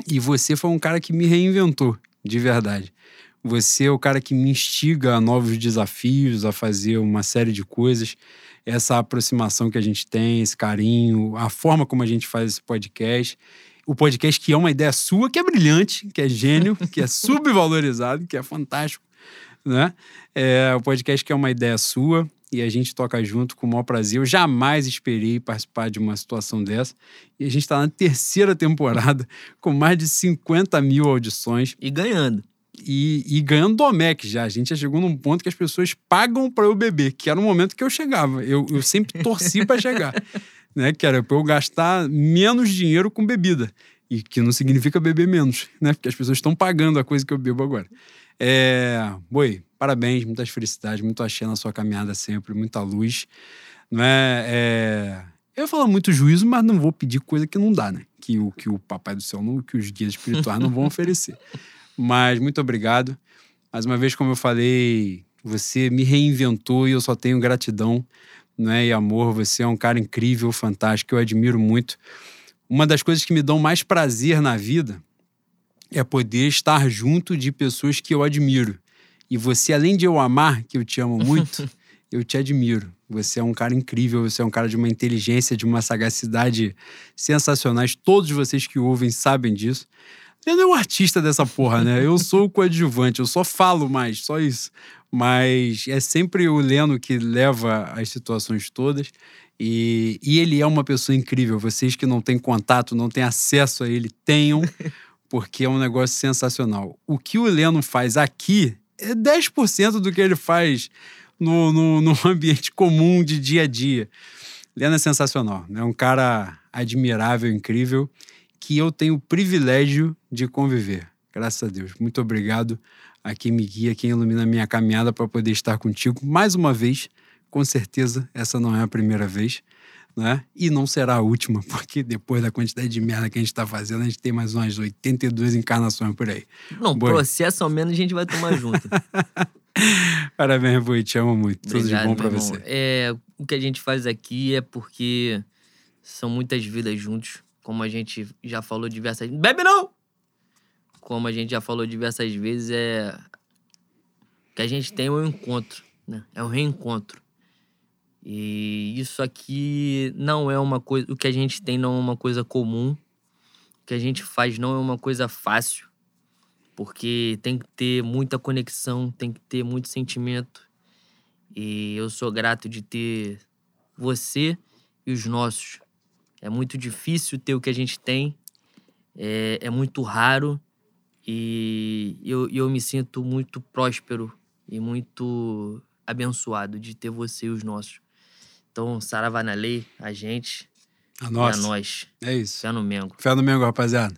E você foi um cara que me reinventou de verdade. Você é o cara que me instiga a novos desafios, a fazer uma série de coisas. Essa aproximação que a gente tem, esse carinho, a forma como a gente faz esse podcast. O podcast que é uma ideia sua, que é brilhante, que é gênio, *laughs* que é subvalorizado, que é fantástico, né? É o podcast que é uma ideia sua e a gente toca junto com o maior prazer. Eu jamais esperei participar de uma situação dessa. E a gente está na terceira temporada, *laughs* com mais de 50 mil audições. E ganhando. E, e ganhando Domec já. A gente já chegou num ponto que as pessoas pagam para eu beber, que era o momento que eu chegava. Eu, eu sempre torci para chegar. *laughs* Né, que era para eu gastar menos dinheiro com bebida. E que não significa beber menos, né? Porque as pessoas estão pagando a coisa que eu bebo agora. É, boi, parabéns, muitas felicidades, muito axé na sua caminhada sempre, muita luz. Não é, é, Eu falo muito juízo, mas não vou pedir coisa que não dá, né? Que o, que o Papai do Céu, não, que os guias espirituais não vão oferecer. *laughs* Mas muito obrigado. Mais uma vez, como eu falei, você me reinventou e eu só tenho gratidão né, e amor. Você é um cara incrível, fantástico, eu admiro muito. Uma das coisas que me dão mais prazer na vida é poder estar junto de pessoas que eu admiro. E você, além de eu amar, que eu te amo *laughs* muito, eu te admiro. Você é um cara incrível, você é um cara de uma inteligência, de uma sagacidade sensacionais. Todos vocês que ouvem sabem disso. Leandro é um artista dessa porra, né? Eu *laughs* sou o coadjuvante, eu só falo mais, só isso. Mas é sempre o Leno que leva as situações todas. E, e ele é uma pessoa incrível. Vocês que não têm contato, não têm acesso a ele, tenham. *laughs* porque é um negócio sensacional. O que o Leno faz aqui é 10% do que ele faz no, no, no, *laughs* ambiente comum de dia a dia. Leno é sensacional, é um cara admirável, incrível, que eu tenho o privilégio de conviver. Graças a Deus. Muito obrigado a quem me guia, quem ilumina a minha caminhada para poder estar contigo mais uma vez. Com certeza, essa não é a primeira vez. Né? E não será a última, *laughs* porque depois da quantidade de merda que a gente tá fazendo, a gente tem mais umas 82 encarnações por aí. Não, Boi. processo ao menos a gente vai tomar junto. *laughs* Parabéns, Boi, te amo muito. Tudo de Obrigado, bom pra irmão. você. É, o que a gente faz aqui é porque são muitas vidas juntos, como a gente já falou diversas vezes. Bebe não! Como a gente já falou diversas vezes, é. O que a gente tem um encontro, né? É um reencontro. E isso aqui não é uma coisa. O que a gente tem não é uma coisa comum. O que a gente faz não é uma coisa fácil. Porque tem que ter muita conexão, tem que ter muito sentimento. E eu sou grato de ter você e os nossos. É muito difícil ter o que a gente tem, é, é muito raro e eu, eu me sinto muito próspero e muito abençoado de ter você e os nossos. Então, Saravá na lei, a gente A e a nós. É isso. Fé no Mengo. Fé no Mengo, rapaziada.